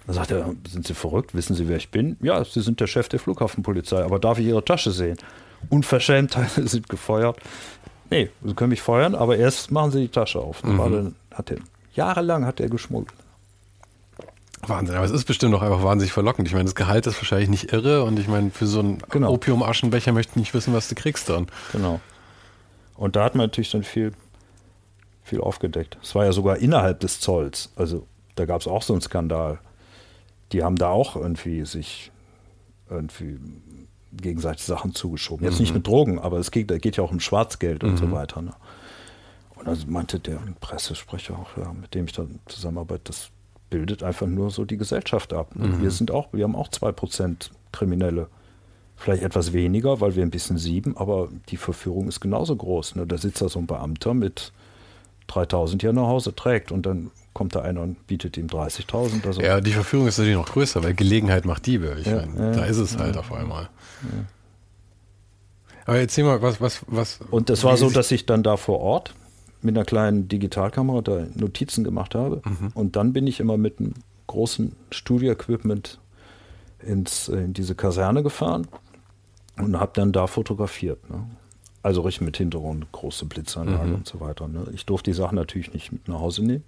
Dann sagt er, sind Sie verrückt? Wissen Sie, wer ich bin? Ja, Sie sind der Chef der Flughafenpolizei, aber darf ich Ihre Tasche sehen? Unverschämtheiten sind gefeuert. Nee, Sie können mich feuern, aber erst machen Sie die Tasche auf. Mhm. Dann hat er, jahrelang hat er geschmuggelt. Wahnsinn, aber es ist bestimmt auch einfach wahnsinnig verlockend. Ich meine, das Gehalt ist wahrscheinlich nicht irre und ich meine, für so einen genau. Opium-Aschenbecher möchte ich nicht wissen, was du kriegst dann. Genau. Und da hat man natürlich dann viel, viel aufgedeckt. Es war ja sogar innerhalb des Zolls. Also da gab es auch so einen Skandal. Die haben da auch irgendwie sich irgendwie gegenseitig Sachen zugeschoben. Jetzt mhm. nicht mit Drogen, aber es geht, geht ja auch um Schwarzgeld und mhm. so weiter. Ne? Und also meinte der Pressesprecher auch, ja, mit dem ich dann zusammenarbeite, das bildet einfach nur so die Gesellschaft ab. Ne? Mhm. Wir sind auch, wir haben auch zwei Prozent Kriminelle. Vielleicht etwas weniger, weil wir ein bisschen sieben, aber die Verführung ist genauso groß. Ne? Da sitzt da so ein Beamter mit 3000 hier nach Hause, trägt und dann kommt da einer und bietet ihm 30.000. Also ja, die Verführung ist natürlich noch größer, weil Gelegenheit macht Diebe. Ich ja, meine, ja, da ist es halt auf einmal. Aber erzähl mal, was, was, was. Und das war so, dass ich dann da vor Ort mit einer kleinen Digitalkamera da Notizen gemacht habe. Mhm. Und dann bin ich immer mit einem großen Studio-Equipment ins, in diese Kaserne gefahren und habe dann da fotografiert. Ne? Also richtig mit Hintergrund, große Blitzanlage mhm. und so weiter. Ne? Ich durfte die Sachen natürlich nicht mit nach Hause nehmen.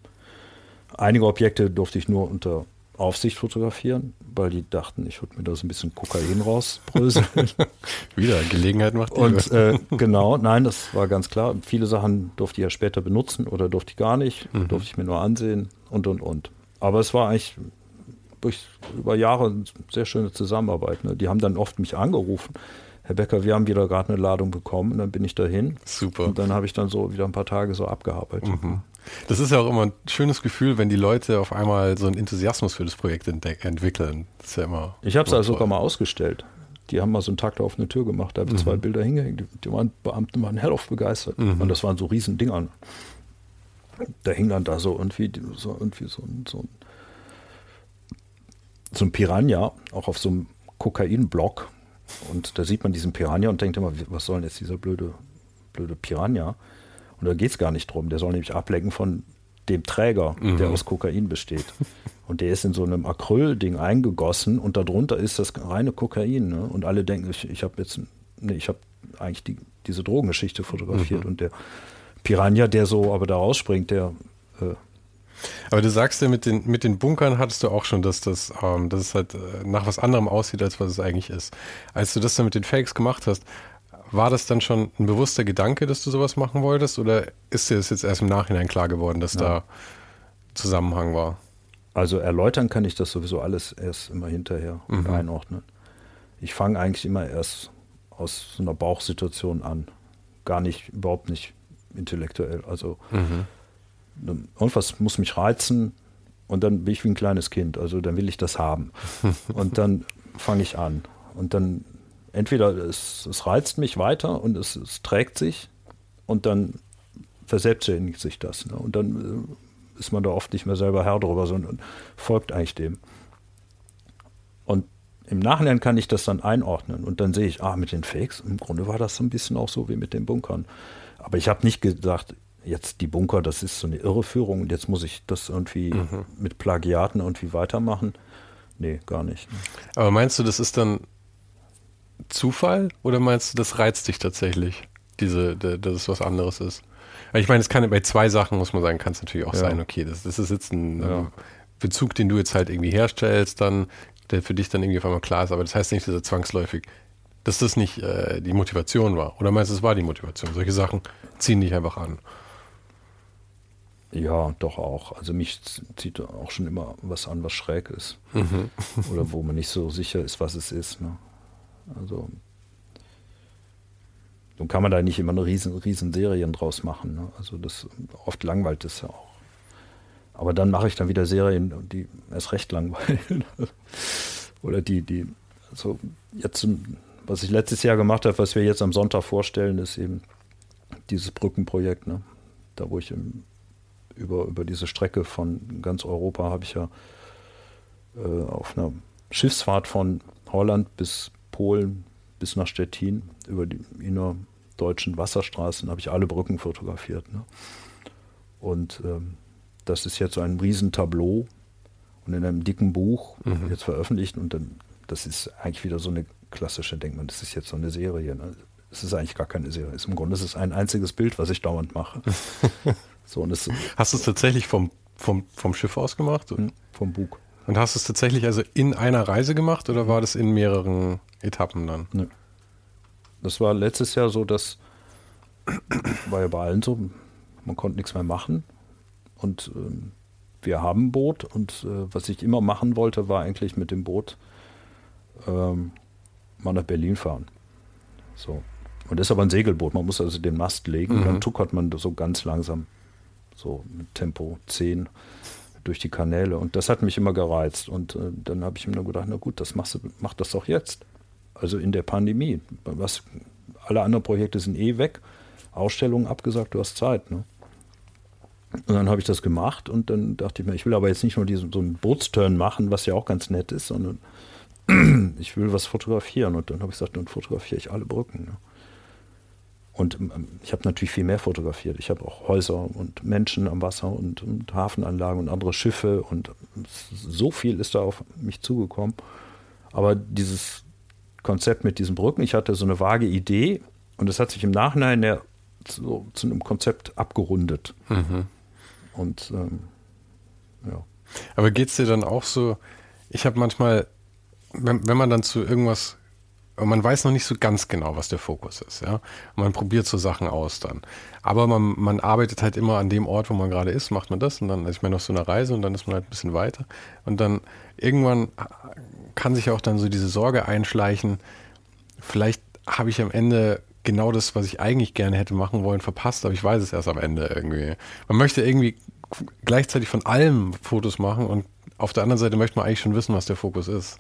Einige Objekte durfte ich nur unter Aufsicht fotografieren, weil die dachten, ich würde mir da so ein bisschen Kokain rausbröseln. Wieder, Gelegenheit macht die. Und äh, genau, nein, das war ganz klar. Viele Sachen durfte ich ja später benutzen oder durfte ich gar nicht, mhm. durfte ich mir nur ansehen und und und. Aber es war eigentlich durch über Jahre sehr schöne Zusammenarbeit. Ne? Die haben dann oft mich angerufen. Herr Becker, wir haben wieder gerade eine Ladung bekommen. Und dann bin ich dahin. Super. Und dann habe ich dann so wieder ein paar Tage so abgearbeitet. Mhm. Das ist ja auch immer ein schönes Gefühl, wenn die Leute auf einmal so einen Enthusiasmus für das Projekt entwickeln. Das ist ja immer. Ich habe es also sogar mal ausgestellt. Die haben mal so einen Takt auf eine Tür gemacht, da habe ich mhm. zwei Bilder hingehängt. Die waren Beamten waren hellauf begeistert. Mhm. Und das waren so riesen Dinger. Da hing dann da so irgendwie so, irgendwie so, so, so ein Piranha, auch auf so einem Kokainblock. Und da sieht man diesen Piranha und denkt immer, was soll denn jetzt dieser blöde, blöde Piranha? Und da geht es gar nicht drum. Der soll nämlich ablenken von dem Träger, mhm. der aus Kokain besteht. Und der ist in so einem Acryl-Ding eingegossen und darunter ist das reine Kokain. Ne? Und alle denken, ich, ich habe jetzt, nee, ich habe eigentlich die, diese Drogengeschichte fotografiert. Mhm. Und der Piranha, der so aber da rausspringt, der. Äh, aber du sagst ja, mit den, mit den Bunkern hattest du auch schon, dass das, ähm, dass es halt äh, nach was anderem aussieht, als was es eigentlich ist. Als du das dann mit den Fakes gemacht hast, war das dann schon ein bewusster Gedanke, dass du sowas machen wolltest? Oder ist dir das jetzt erst im Nachhinein klar geworden, dass ja. da Zusammenhang war? Also erläutern kann ich das sowieso alles erst immer hinterher mhm. einordnen. Ich fange eigentlich immer erst aus so einer Bauchsituation an. Gar nicht, überhaupt nicht intellektuell. Also mhm. Irgendwas muss mich reizen und dann bin ich wie ein kleines Kind. Also dann will ich das haben. und dann fange ich an. Und dann entweder es, es reizt mich weiter und es, es, trägt sich und dann verselbstständigt sich das. Ne? Und dann äh, ist man da oft nicht mehr selber Herr drüber, sondern folgt eigentlich dem. Und im Nachhinein kann ich das dann einordnen und dann sehe ich, ah, mit den Fakes, im Grunde war das so ein bisschen auch so wie mit den Bunkern. Aber ich habe nicht gesagt, jetzt die Bunker, das ist so eine Irreführung und jetzt muss ich das irgendwie mhm. mit Plagiaten irgendwie weitermachen. Nee, gar nicht. Aber meinst du, das ist dann Zufall oder meinst du, das reizt dich tatsächlich, diese, dass es was anderes ist? Ich meine, es kann bei zwei Sachen, muss man sagen, kann es natürlich auch ja. sein, okay, das, das ist jetzt ein ja. Bezug, den du jetzt halt irgendwie herstellst, dann, der für dich dann irgendwie auf einmal klar ist, aber das heißt nicht, dass er zwangsläufig, dass das nicht äh, die Motivation war. Oder meinst du, es war die Motivation? Solche Sachen ziehen dich einfach an. Ja, doch auch. Also mich zieht auch schon immer was an, was schräg ist. Mhm. Oder wo man nicht so sicher ist, was es ist. Ne? Also nun kann man da nicht immer eine riesen, riesen Serien draus machen. Ne? Also das oft langweilt es ja auch. Aber dann mache ich dann wieder Serien, die erst recht langweilen. Oder die, die, so jetzt, was ich letztes Jahr gemacht habe, was wir jetzt am Sonntag vorstellen, ist eben dieses Brückenprojekt. Ne? Da, wo ich im, über, über diese Strecke von ganz Europa habe ich ja äh, auf einer Schiffsfahrt von Holland bis Polen bis nach Stettin über die innerdeutschen Wasserstraßen habe ich alle Brücken fotografiert. Ne? Und ähm, das ist jetzt so ein Riesentableau und in einem dicken Buch mhm. jetzt veröffentlicht und dann, das ist eigentlich wieder so eine klassische, denkt man, das ist jetzt so eine Serie. Ne? Es ist eigentlich gar keine Serie. Es ist Im Grunde ist es ein einziges Bild, was ich dauernd mache. so, und es, Hast du es tatsächlich vom, vom, vom Schiff aus gemacht? Hm, vom Bug. Und hast du es tatsächlich also in einer Reise gemacht oder war das in mehreren Etappen dann? Nö. Das war letztes Jahr so, dass war ja bei allen so, man konnte nichts mehr machen. Und ähm, wir haben ein Boot und äh, was ich immer machen wollte, war eigentlich mit dem Boot ähm, mal nach Berlin fahren. So. Und das ist aber ein Segelboot, man muss also den Mast legen mhm. und dann tuckert man so ganz langsam, so mit Tempo 10 durch die Kanäle. Und das hat mich immer gereizt. Und äh, dann habe ich mir nur gedacht, na gut, das machst du, mach das doch jetzt. Also in der Pandemie. Was, alle anderen Projekte sind eh weg. Ausstellungen abgesagt, du hast Zeit. Ne? Und dann habe ich das gemacht und dann dachte ich mir, ich will aber jetzt nicht nur diesen, so einen Bootsturn machen, was ja auch ganz nett ist, sondern ich will was fotografieren. Und dann habe ich gesagt, dann fotografiere ich alle Brücken. Ne? Und ähm, ich habe natürlich viel mehr fotografiert. Ich habe auch Häuser und Menschen am Wasser und, und, Hafenanlagen und andere Schiffe und so viel ist da auf mich zugekommen. Aber dieses Konzept mit diesen Brücken, ich hatte so eine vage Idee und es hat sich im Nachhinein ja so, zu einem Konzept abgerundet. Mhm. Und ähm, ja. Aber geht es dir dann auch so, ich habe manchmal, wenn, wenn man dann zu irgendwas man weiß noch nicht so ganz genau, was der Fokus ist. Ja? Man probiert so Sachen aus dann. Aber man, man arbeitet halt immer an dem Ort, wo man gerade ist, macht man das und dann ist man auf so einer Reise und dann ist man halt ein bisschen weiter. Und dann irgendwann kann sich auch dann so diese Sorge einschleichen, vielleicht habe ich am Ende genau das, was ich eigentlich gerne hätte machen wollen, verpasst, aber ich weiß es erst am Ende irgendwie. Man möchte irgendwie gleichzeitig von allem Fotos machen und auf der anderen Seite möchte man eigentlich schon wissen, was der Fokus ist.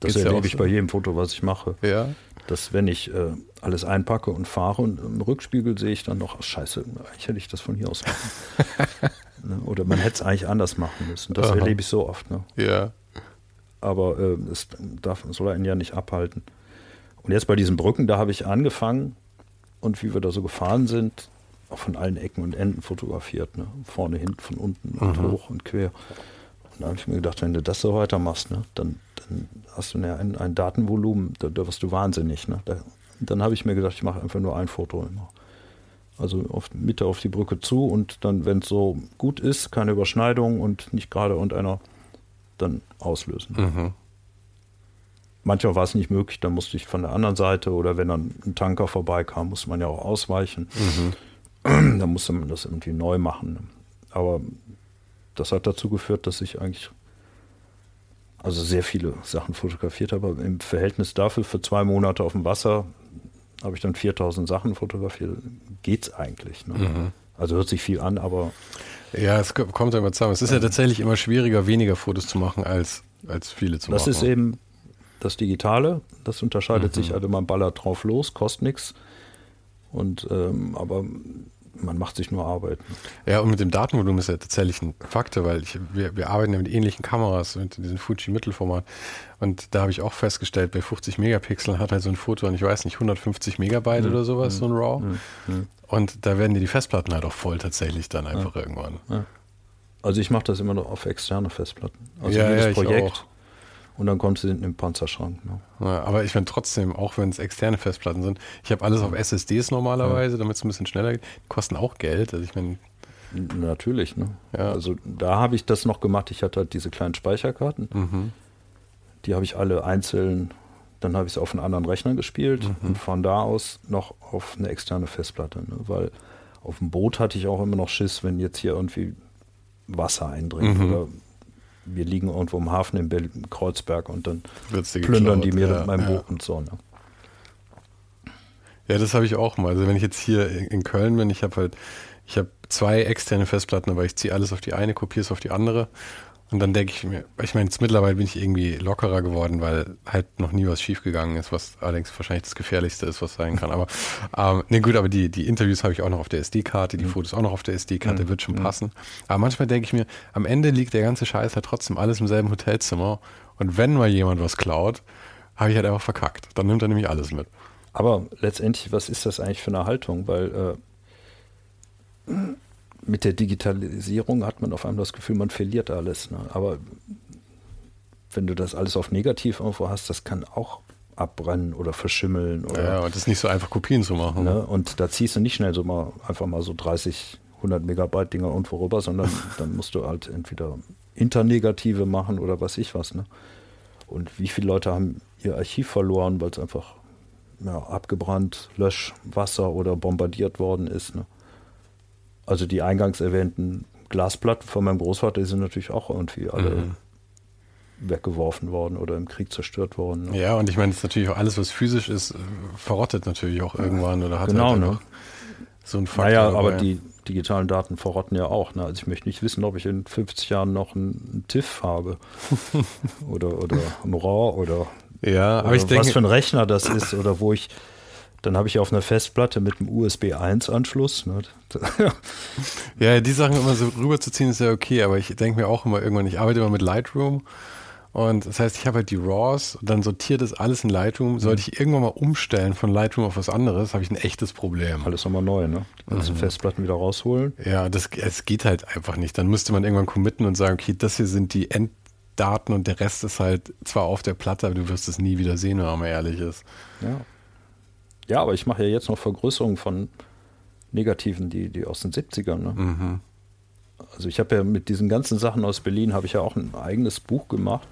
Das Geht's erlebe ich so? bei jedem Foto, was ich mache. Ja. Dass wenn ich äh, alles einpacke und fahre und im Rückspiegel sehe ich dann noch, ach, scheiße, eigentlich hätte ich das von hier aus machen. ne? Oder man hätte es eigentlich anders machen müssen. Das Aha. erlebe ich so oft. Ne? Ja. Aber äh, es darf, soll einen ja nicht abhalten. Und jetzt bei diesen Brücken, da habe ich angefangen und wie wir da so gefahren sind, auch von allen Ecken und Enden fotografiert. Ne? Vorne, hinten, von unten und mhm. hoch und quer. Und da habe ich mir gedacht, wenn du das so weitermachst, ne, dann dann hast du ein, ein Datenvolumen, da, da wirst du wahnsinnig. Ne? Da, dann habe ich mir gedacht, ich mache einfach nur ein Foto immer. Also auf Mitte auf die Brücke zu und dann, wenn es so gut ist, keine Überschneidung und nicht gerade und einer, dann auslösen. Mhm. Manchmal war es nicht möglich, dann musste ich von der anderen Seite oder wenn dann ein Tanker vorbeikam, musste man ja auch ausweichen. Mhm. Dann musste man das irgendwie neu machen. Aber das hat dazu geführt, dass ich eigentlich also sehr viele Sachen fotografiert habe. Im Verhältnis dafür für zwei Monate auf dem Wasser habe ich dann 4000 Sachen fotografiert. Geht's eigentlich. Ne? Mhm. Also hört sich viel an, aber. Ja, es kommt ja immer zusammen. Es ist ja tatsächlich immer schwieriger, weniger Fotos zu machen, als, als viele zu das machen. Das ist eben das Digitale. Das unterscheidet mhm. sich, also man ballert drauf los, kostet nichts. Und ähm, aber man macht sich nur Arbeit. Ja, und mit dem Datenvolumen ist ja tatsächlich ein Faktor, weil ich, wir, wir arbeiten ja mit ähnlichen Kameras, mit diesem Fuji-Mittelformat. Und da habe ich auch festgestellt, bei 50 Megapixeln hat halt so ein Foto, und ich weiß nicht, 150 Megabyte mhm. oder sowas, mhm. so ein RAW. Mhm. Und da werden dir die Festplatten halt auch voll tatsächlich dann einfach ja. irgendwann. Ja. Also ich mache das immer noch auf externe Festplatten. Also ja, jedes ja, Projekt und dann kommst du hinten im Panzerschrank. Ne? Ja, aber ich finde trotzdem, auch wenn es externe Festplatten sind, ich habe alles auf SSDs normalerweise, ja. damit es ein bisschen schneller geht. Die kosten auch Geld. Also ich meine. Natürlich, ne? Ja. Also da habe ich das noch gemacht. Ich hatte halt diese kleinen Speicherkarten. Mhm. Die habe ich alle einzeln, dann habe ich es auf einen anderen Rechner gespielt mhm. und von da aus noch auf eine externe Festplatte. Ne? Weil auf dem Boot hatte ich auch immer noch Schiss, wenn jetzt hier irgendwie Wasser eindringt mhm. oder wir liegen irgendwo im Hafen in Berlin, Kreuzberg und dann plündern die mir ja, mein ja. Boot und so. Ne? Ja, das habe ich auch mal. Also wenn ich jetzt hier in Köln bin, ich habe halt, ich habe zwei externe Festplatten, aber ich ziehe alles auf die eine, kopiere es auf die andere. Und dann denke ich mir, ich meine, jetzt mittlerweile bin ich irgendwie lockerer geworden, weil halt noch nie was schiefgegangen ist, was allerdings wahrscheinlich das Gefährlichste ist, was sein kann. Aber ähm, ne gut, aber die, die Interviews habe ich auch noch auf der SD-Karte, die mhm. Fotos auch noch auf der SD-Karte, mhm. wird schon mhm. passen. Aber manchmal denke ich mir, am Ende liegt der ganze Scheiß halt trotzdem alles im selben Hotelzimmer. Und wenn mal jemand was klaut, habe ich halt einfach verkackt. Dann nimmt er nämlich alles mit. Aber letztendlich, was ist das eigentlich für eine Haltung? Weil äh, mit der Digitalisierung hat man auf einmal das Gefühl, man verliert alles. Ne? Aber wenn du das alles auf negativ irgendwo hast, das kann auch abbrennen oder verschimmeln. Oder, ja, und das ist nicht so einfach, Kopien zu machen. Ne? Und da ziehst du nicht schnell so mal einfach mal so 30, 100 Megabyte Dinger irgendwo rüber, sondern dann musst du halt entweder Internegative machen oder was ich was. Ne? Und wie viele Leute haben ihr Archiv verloren, weil es einfach ja, abgebrannt, Löschwasser oder bombardiert worden ist. Ne? Also die eingangs erwähnten Glasplatten von meinem Großvater, die sind natürlich auch irgendwie alle mhm. weggeworfen worden oder im Krieg zerstört worden. Ne? Ja, und ich meine, es ist natürlich auch alles, was physisch ist, verrottet natürlich auch irgendwann oder hat genau, halt ne? so ein Faktor. Naja, aber die digitalen Daten verrotten ja auch. Ne? Also ich möchte nicht wissen, ob ich in 50 Jahren noch einen TIFF habe oder, oder ein RAW oder, ja, aber ich denke, was für ein Rechner das ist oder wo ich dann habe ich auf einer Festplatte mit einem USB 1 Anschluss. Ne? ja, die Sachen immer so rüberzuziehen ist ja okay, aber ich denke mir auch immer irgendwann, ich arbeite immer mit Lightroom und das heißt, ich habe halt die RAWs und dann sortiert das alles in Lightroom. Sollte ich irgendwann mal umstellen von Lightroom auf was anderes, habe ich ein echtes Problem. Alles nochmal neu, ne? Also mhm. Festplatten wieder rausholen. Ja, das es geht halt einfach nicht. Dann müsste man irgendwann committen und sagen, okay, das hier sind die Enddaten und der Rest ist halt zwar auf der Platte, aber du wirst es nie wieder sehen, wenn man mal ehrlich ist. Ja. Ja, aber ich mache ja jetzt noch Vergrößerungen von Negativen, die, die aus den 70ern. Ne? Mhm. Also ich habe ja mit diesen ganzen Sachen aus Berlin, habe ich ja auch ein eigenes Buch gemacht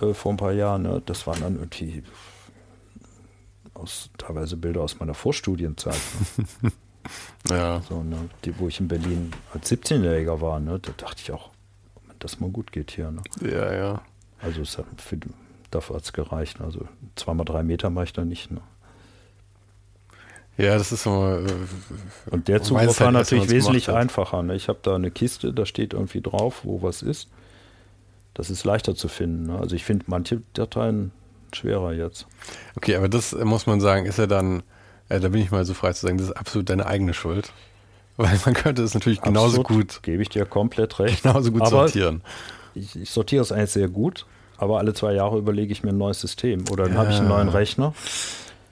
äh, vor ein paar Jahren. Ne? Das waren dann irgendwie aus, teilweise Bilder aus meiner Vorstudienzeit. Ne? ja. So, ne? die, wo ich in Berlin als 17-Jähriger war, ne? da dachte ich auch, wenn das mal gut geht hier. Ne? Ja, ja. Also für, dafür hat es gereicht. Also zweimal drei Meter mache ich da nicht. Ne? Ja, das ist so. Äh, und der Zugriff halt war natürlich wesentlich einfacher. Ne? Ich habe da eine Kiste, da steht irgendwie drauf, wo was ist. Das ist leichter zu finden. Ne? Also ich finde manche Dateien schwerer jetzt. Okay, aber das muss man sagen, ist ja dann, äh, da bin ich mal so frei zu sagen, das ist absolut deine eigene Schuld. Weil man könnte es natürlich genauso absolut, gut. Gebe ich dir komplett recht. Genauso gut aber sortieren. Ich, ich sortiere es eigentlich sehr gut, aber alle zwei Jahre überlege ich mir ein neues System. Oder dann ja. habe ich einen neuen Rechner.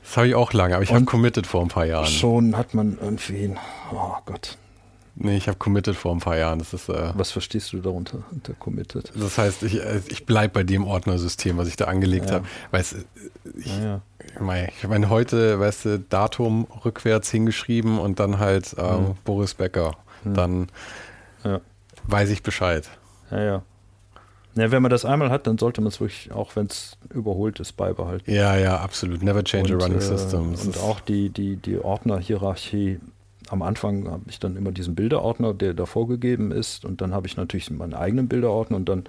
Das habe ich auch lange, aber ich habe committed vor ein paar Jahren. Schon hat man irgendwie, oh Gott. Nee, ich habe committed vor ein paar Jahren. Das ist, äh, was verstehst du darunter, unter committed? Das heißt, ich, äh, ich bleibe bei dem Ordnersystem, was ich da angelegt ja. habe. Weißt, ich, ja, ja. ich meine, heute, weißt du, Datum rückwärts hingeschrieben und dann halt ähm, mhm. Boris Becker. Mhm. Dann weiß ich Bescheid. Ja, ja. Ja, wenn man das einmal hat, dann sollte man es wirklich, auch wenn es überholt ist, beibehalten. Ja, ja, absolut. Never change und, a running äh, system. und auch die, die, die Ordnerhierarchie. Am Anfang habe ich dann immer diesen Bilderordner, der da vorgegeben ist. Und dann habe ich natürlich meinen eigenen Bilderordner und dann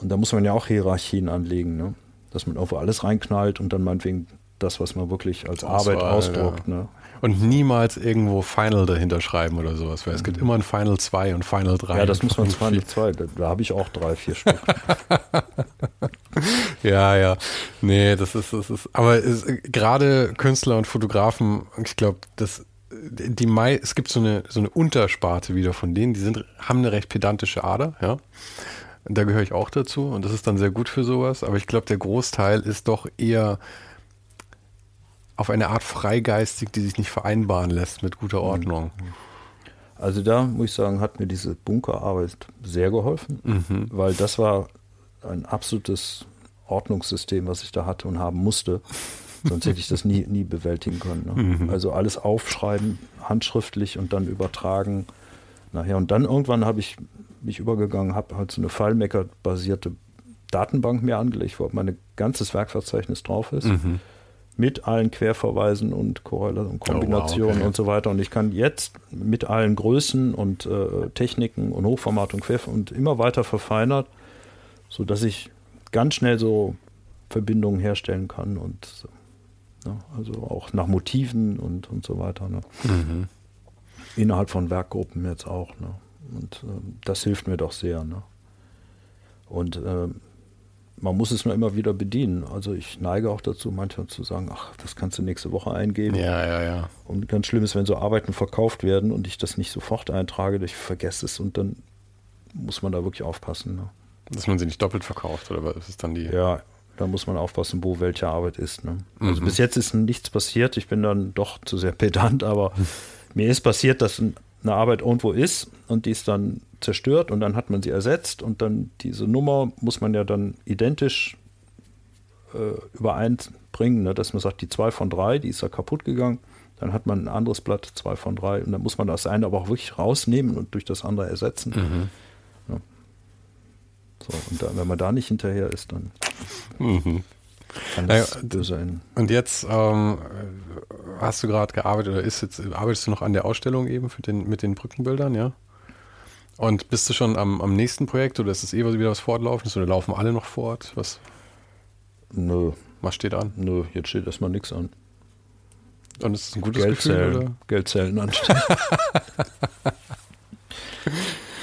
und da muss man ja auch Hierarchien anlegen, ne? dass man irgendwo alles reinknallt und dann meinetwegen das, was man wirklich als Arbeit war, ausdruckt. Ja. Ne? Und niemals irgendwo Final dahinter schreiben oder sowas, weil es gibt immer ein Final 2 und Final 3. Ja, das muss man Final 2, da, da habe ich auch drei, vier Stück. ja, ja. Nee, das ist, das ist, aber gerade Künstler und Fotografen, ich glaube, das die Mai, es gibt so eine, so eine Untersparte wieder von denen, die sind, haben eine recht pedantische Ader, ja. Da gehöre ich auch dazu und das ist dann sehr gut für sowas, aber ich glaube, der Großteil ist doch eher auf eine Art freigeistig, die sich nicht vereinbaren lässt mit guter mhm. Ordnung. Also da muss ich sagen, hat mir diese Bunkerarbeit sehr geholfen, mhm. weil das war ein absolutes Ordnungssystem, was ich da hatte und haben musste. Sonst hätte ich das nie, nie bewältigen können. Ne? Mhm. Also alles aufschreiben, handschriftlich und dann übertragen. Nachher. Und dann irgendwann habe ich mich übergegangen, habe halt so eine FileMaker-basierte Datenbank mir angelegt, wo mein ganzes Werkverzeichnis drauf ist. Mhm mit allen Querverweisen und Korrelationen, Kombinationen oh, wow, okay. und so weiter. Und ich kann jetzt mit allen Größen und äh, Techniken und Hochformat und Quer und immer weiter verfeinert, sodass ich ganz schnell so Verbindungen herstellen kann und ne, also auch nach Motiven und, und so weiter. Ne. Mhm. innerhalb von Werkgruppen jetzt auch. Ne? Und äh, das hilft mir doch sehr. Ne? Und äh, man muss es nur immer wieder bedienen. Also ich neige auch dazu, manchmal zu sagen, ach, das kannst du nächste Woche eingeben. Ja, ja, ja. Und ganz schlimm ist, wenn so Arbeiten verkauft werden und ich das nicht sofort eintrage, ich vergesse es und dann muss man da wirklich aufpassen. Ne? Dass man sie nicht doppelt verkauft, oder was ist dann die? Ja, da muss man aufpassen, wo welche Arbeit ist. Ne? Also mhm. bis jetzt ist nichts passiert. Ich bin dann doch zu sehr pedant, aber mir ist passiert, dass eine Arbeit irgendwo ist und die ist dann zerstört und dann hat man sie ersetzt und dann diese Nummer muss man ja dann identisch äh, übereinbringen, ne? dass man sagt, die 2 von 3, die ist ja kaputt gegangen. Dann hat man ein anderes Blatt, 2 von 3 und dann muss man das eine aber auch wirklich rausnehmen und durch das andere ersetzen. Mhm. Ja. So, und da, wenn man da nicht hinterher ist, dann mhm. Kann das naja, enden. Und jetzt ähm, hast du gerade gearbeitet oder ist jetzt, arbeitest du noch an der Ausstellung eben den, mit den Brückenbildern, ja? Und bist du schon am, am nächsten Projekt oder ist es eh wieder was fortlaufendes oder laufen alle noch fort? Was? Nö. Was steht an? Nö, jetzt steht erstmal nichts an. Und ist es ein gutes Geldzählen, Gefühl? Oder? Geldzählen anstehen.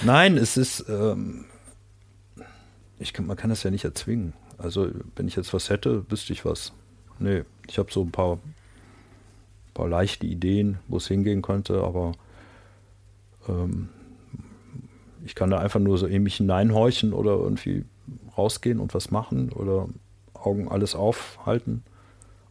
Nein, es ist, ähm, ich kann, man kann das ja nicht erzwingen. Also wenn ich jetzt was hätte, wüsste ich was. Nee, ich habe so ein paar, paar leichte Ideen, wo es hingehen könnte, aber ähm, ich kann da einfach nur so ähnlich hineinhorchen oder irgendwie rausgehen und was machen oder Augen alles aufhalten,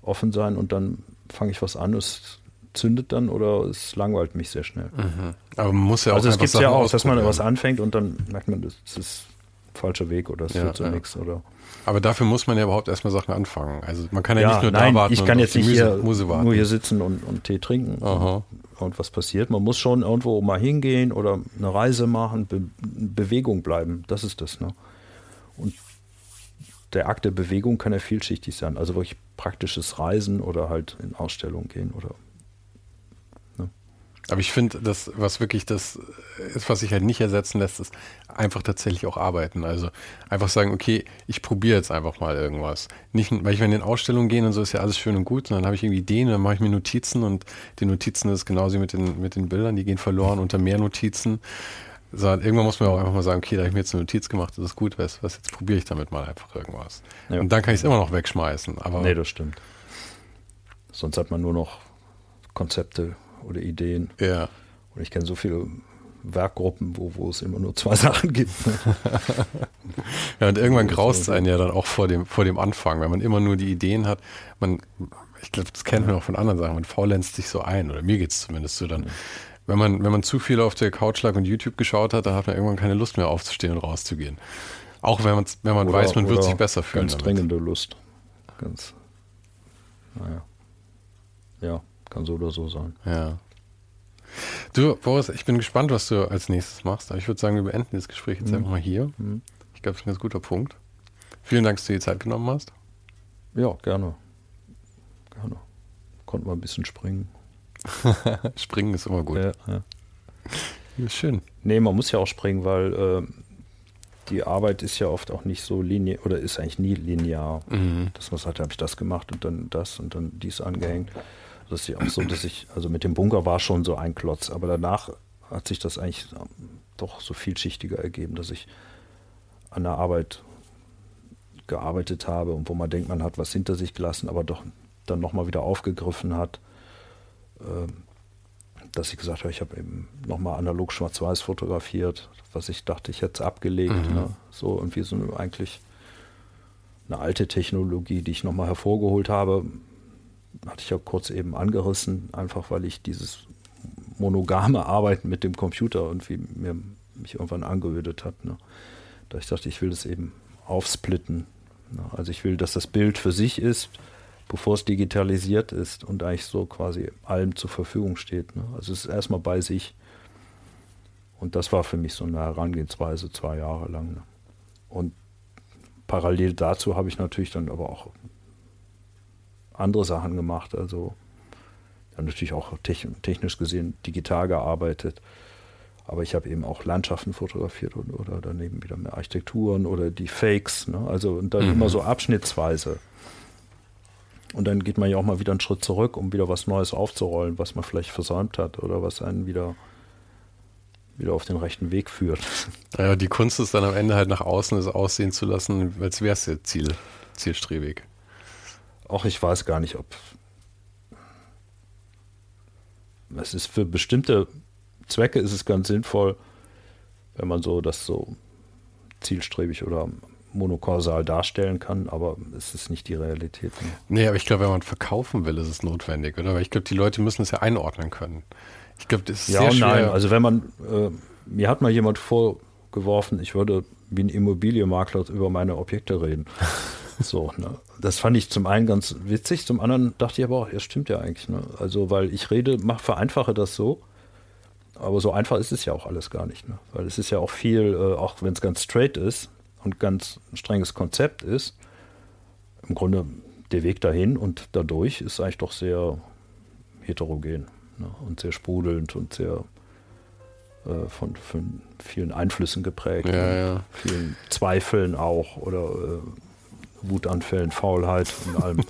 offen sein und dann fange ich was an, es zündet dann oder es langweilt mich sehr schnell. Mhm. Aber man muss ja auch Also es gibt ja auch, dass man was anfängt und dann merkt man, das ist falscher Weg oder es ja, führt zu ja. nichts oder aber dafür muss man ja überhaupt erstmal Sachen anfangen. Also man kann ja, ja nicht nur nein, da warten. Ich kann jetzt nicht Muse, hier, Muse nur hier sitzen und, und Tee trinken Aha. und was passiert. Man muss schon irgendwo mal hingehen oder eine Reise machen, Be Bewegung bleiben. Das ist das. Ne? Und der Akt der Bewegung kann ja vielschichtig sein. Also wirklich praktisches Reisen oder halt in Ausstellungen gehen oder aber ich finde, das, was wirklich das ist, was sich halt nicht ersetzen lässt, ist einfach tatsächlich auch arbeiten. Also einfach sagen, okay, ich probiere jetzt einfach mal irgendwas. Nicht, weil ich in den Ausstellungen gehe und so ist ja alles schön und gut und dann habe ich irgendwie Ideen und dann mache ich mir Notizen und die Notizen ist genauso wie mit den, mit den Bildern, die gehen verloren unter mehr Notizen. So, irgendwann muss man auch einfach mal sagen, okay, da habe ich mir jetzt eine Notiz gemacht, das ist gut, was, was jetzt probiere ich damit mal einfach irgendwas. Ja. Und dann kann ich es immer noch wegschmeißen. Aber nee, das stimmt. Sonst hat man nur noch Konzepte oder Ideen. Ja. Und ich kenne so viele Werkgruppen, wo, wo es immer nur zwei Sachen gibt. ja, und irgendwann graust es einen ja dann auch vor dem, vor dem Anfang, wenn man immer nur die Ideen hat. Man, ich glaube, das kennt man auch von anderen Sachen, man faulenzt sich so ein, oder mir geht es zumindest so dann. Wenn man, wenn man zu viel auf der Couch lag und YouTube geschaut hat, dann hat man irgendwann keine Lust mehr aufzustehen und rauszugehen. Auch wenn, wenn man oder, weiß, man wird sich besser fühlen. Ganz dringende Lust. Ganz, naja. Ja. Kann so oder so sein. Ja. Du, Boris, ich bin gespannt, was du als nächstes machst. Aber ich würde sagen, wir beenden das Gespräch jetzt mhm. einfach mal hier. Mhm. Ich glaube, das ist ein ganz guter Punkt. Vielen Dank, dass du dir die Zeit genommen hast. Ja, gerne. Gerne. Konnte mal ein bisschen springen. springen ist immer gut. Ja, ja. ja, schön. Nee, man muss ja auch springen, weil äh, die Arbeit ist ja oft auch nicht so linear oder ist eigentlich nie linear. Mhm. Dass man sagt, habe ich das gemacht und dann das und dann dies angehängt. Das ist ja auch so, dass ich, also mit dem Bunker war schon so ein Klotz, aber danach hat sich das eigentlich doch so vielschichtiger ergeben, dass ich an der Arbeit gearbeitet habe und wo man denkt, man hat was hinter sich gelassen, aber doch dann nochmal wieder aufgegriffen hat, ähm, dass ich gesagt habe, ich habe eben nochmal analog schwarz-weiß fotografiert, was ich dachte, ich hätte es abgelegt. Mhm. Ne? So irgendwie so eine, eigentlich eine alte Technologie, die ich nochmal hervorgeholt habe, hatte ich ja kurz eben angerissen, einfach weil ich dieses monogame Arbeiten mit dem Computer irgendwie mir mich irgendwann angeödet hat. Ne? Da ich dachte, ich will das eben aufsplitten. Ne? Also ich will, dass das Bild für sich ist, bevor es digitalisiert ist und eigentlich so quasi allem zur Verfügung steht. Ne? Also es ist erstmal bei sich. Und das war für mich so eine Herangehensweise zwei Jahre lang. Ne? Und parallel dazu habe ich natürlich dann aber auch andere Sachen gemacht. Also dann natürlich auch technisch gesehen digital gearbeitet. Aber ich habe eben auch Landschaften fotografiert und, oder daneben wieder mehr Architekturen oder die Fakes. Ne? Also und dann mhm. immer so abschnittsweise. Und dann geht man ja auch mal wieder einen Schritt zurück, um wieder was Neues aufzurollen, was man vielleicht versäumt hat oder was einen wieder wieder auf den rechten Weg führt. Ja, die Kunst ist dann am Ende halt nach außen es aussehen zu lassen, als wäre es ja Ziel, zielstrebig. Auch ich weiß gar nicht, ob es ist für bestimmte Zwecke ist es ganz sinnvoll, wenn man so das so zielstrebig oder monokausal darstellen kann, aber es ist nicht die Realität. Ne? Nee, aber ich glaube, wenn man verkaufen will, ist es notwendig, oder? Weil ich glaube, die Leute müssen es ja einordnen können. Ich glaube, das ist ja, sehr schwer. nein. Also wenn man, äh, mir hat mal jemand vorgeworfen, ich würde wie ein Immobilienmakler über meine Objekte reden. So, ne? Das fand ich zum einen ganz witzig, zum anderen dachte ich aber auch, ja, stimmt ja eigentlich. Ne? Also, weil ich rede, mach, vereinfache das so, aber so einfach ist es ja auch alles gar nicht. Ne? Weil es ist ja auch viel, äh, auch wenn es ganz straight ist und ganz strenges Konzept ist, im Grunde der Weg dahin und dadurch ist eigentlich doch sehr heterogen ne? und sehr sprudelnd und sehr äh, von, von, vielen Einflüssen geprägt. Ja, ne? ja. Vielen Zweifeln auch oder äh, Wutanfällen, Faulheit und allem.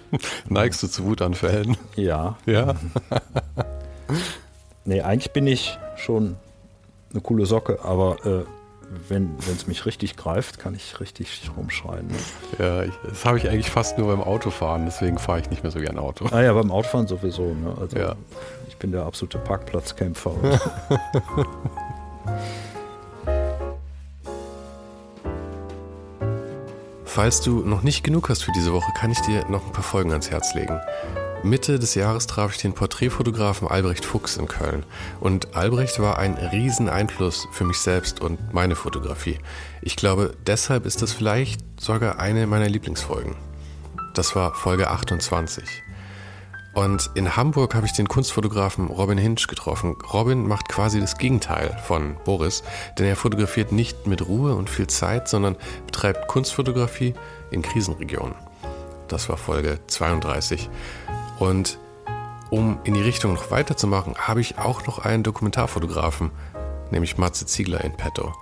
Neigst du zu Wutanfällen? Ja. Ja. nee, eigentlich bin ich schon eine coole Socke, aber äh, wenn es mich richtig greift, kann ich richtig rumschreien. Ne? Ja, ich, das habe ich eigentlich fast nur beim Autofahren, deswegen fahre ich nicht mehr so gern Auto. Ah ja, beim Autofahren sowieso. Ne? Also ja. ich bin der absolute Parkplatzkämpfer. Falls du noch nicht genug hast für diese Woche, kann ich dir noch ein paar Folgen ans Herz legen. Mitte des Jahres traf ich den Porträtfotografen Albrecht Fuchs in Köln. Und Albrecht war ein Rieseneinfluss für mich selbst und meine Fotografie. Ich glaube, deshalb ist das vielleicht sogar eine meiner Lieblingsfolgen. Das war Folge 28. Und in Hamburg habe ich den Kunstfotografen Robin Hinch getroffen. Robin macht quasi das Gegenteil von Boris, denn er fotografiert nicht mit Ruhe und viel Zeit, sondern betreibt Kunstfotografie in Krisenregionen. Das war Folge 32. Und um in die Richtung noch weiterzumachen, habe ich auch noch einen Dokumentarfotografen, nämlich Matze Ziegler in petto.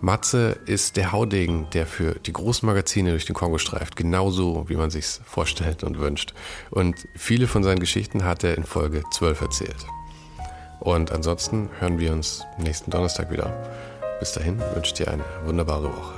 Matze ist der Haudegen, der für die großen Magazine durch den Kongo streift, genauso wie man sich's vorstellt und wünscht. Und viele von seinen Geschichten hat er in Folge 12 erzählt. Und ansonsten hören wir uns nächsten Donnerstag wieder. Bis dahin wünsche ich dir eine wunderbare Woche.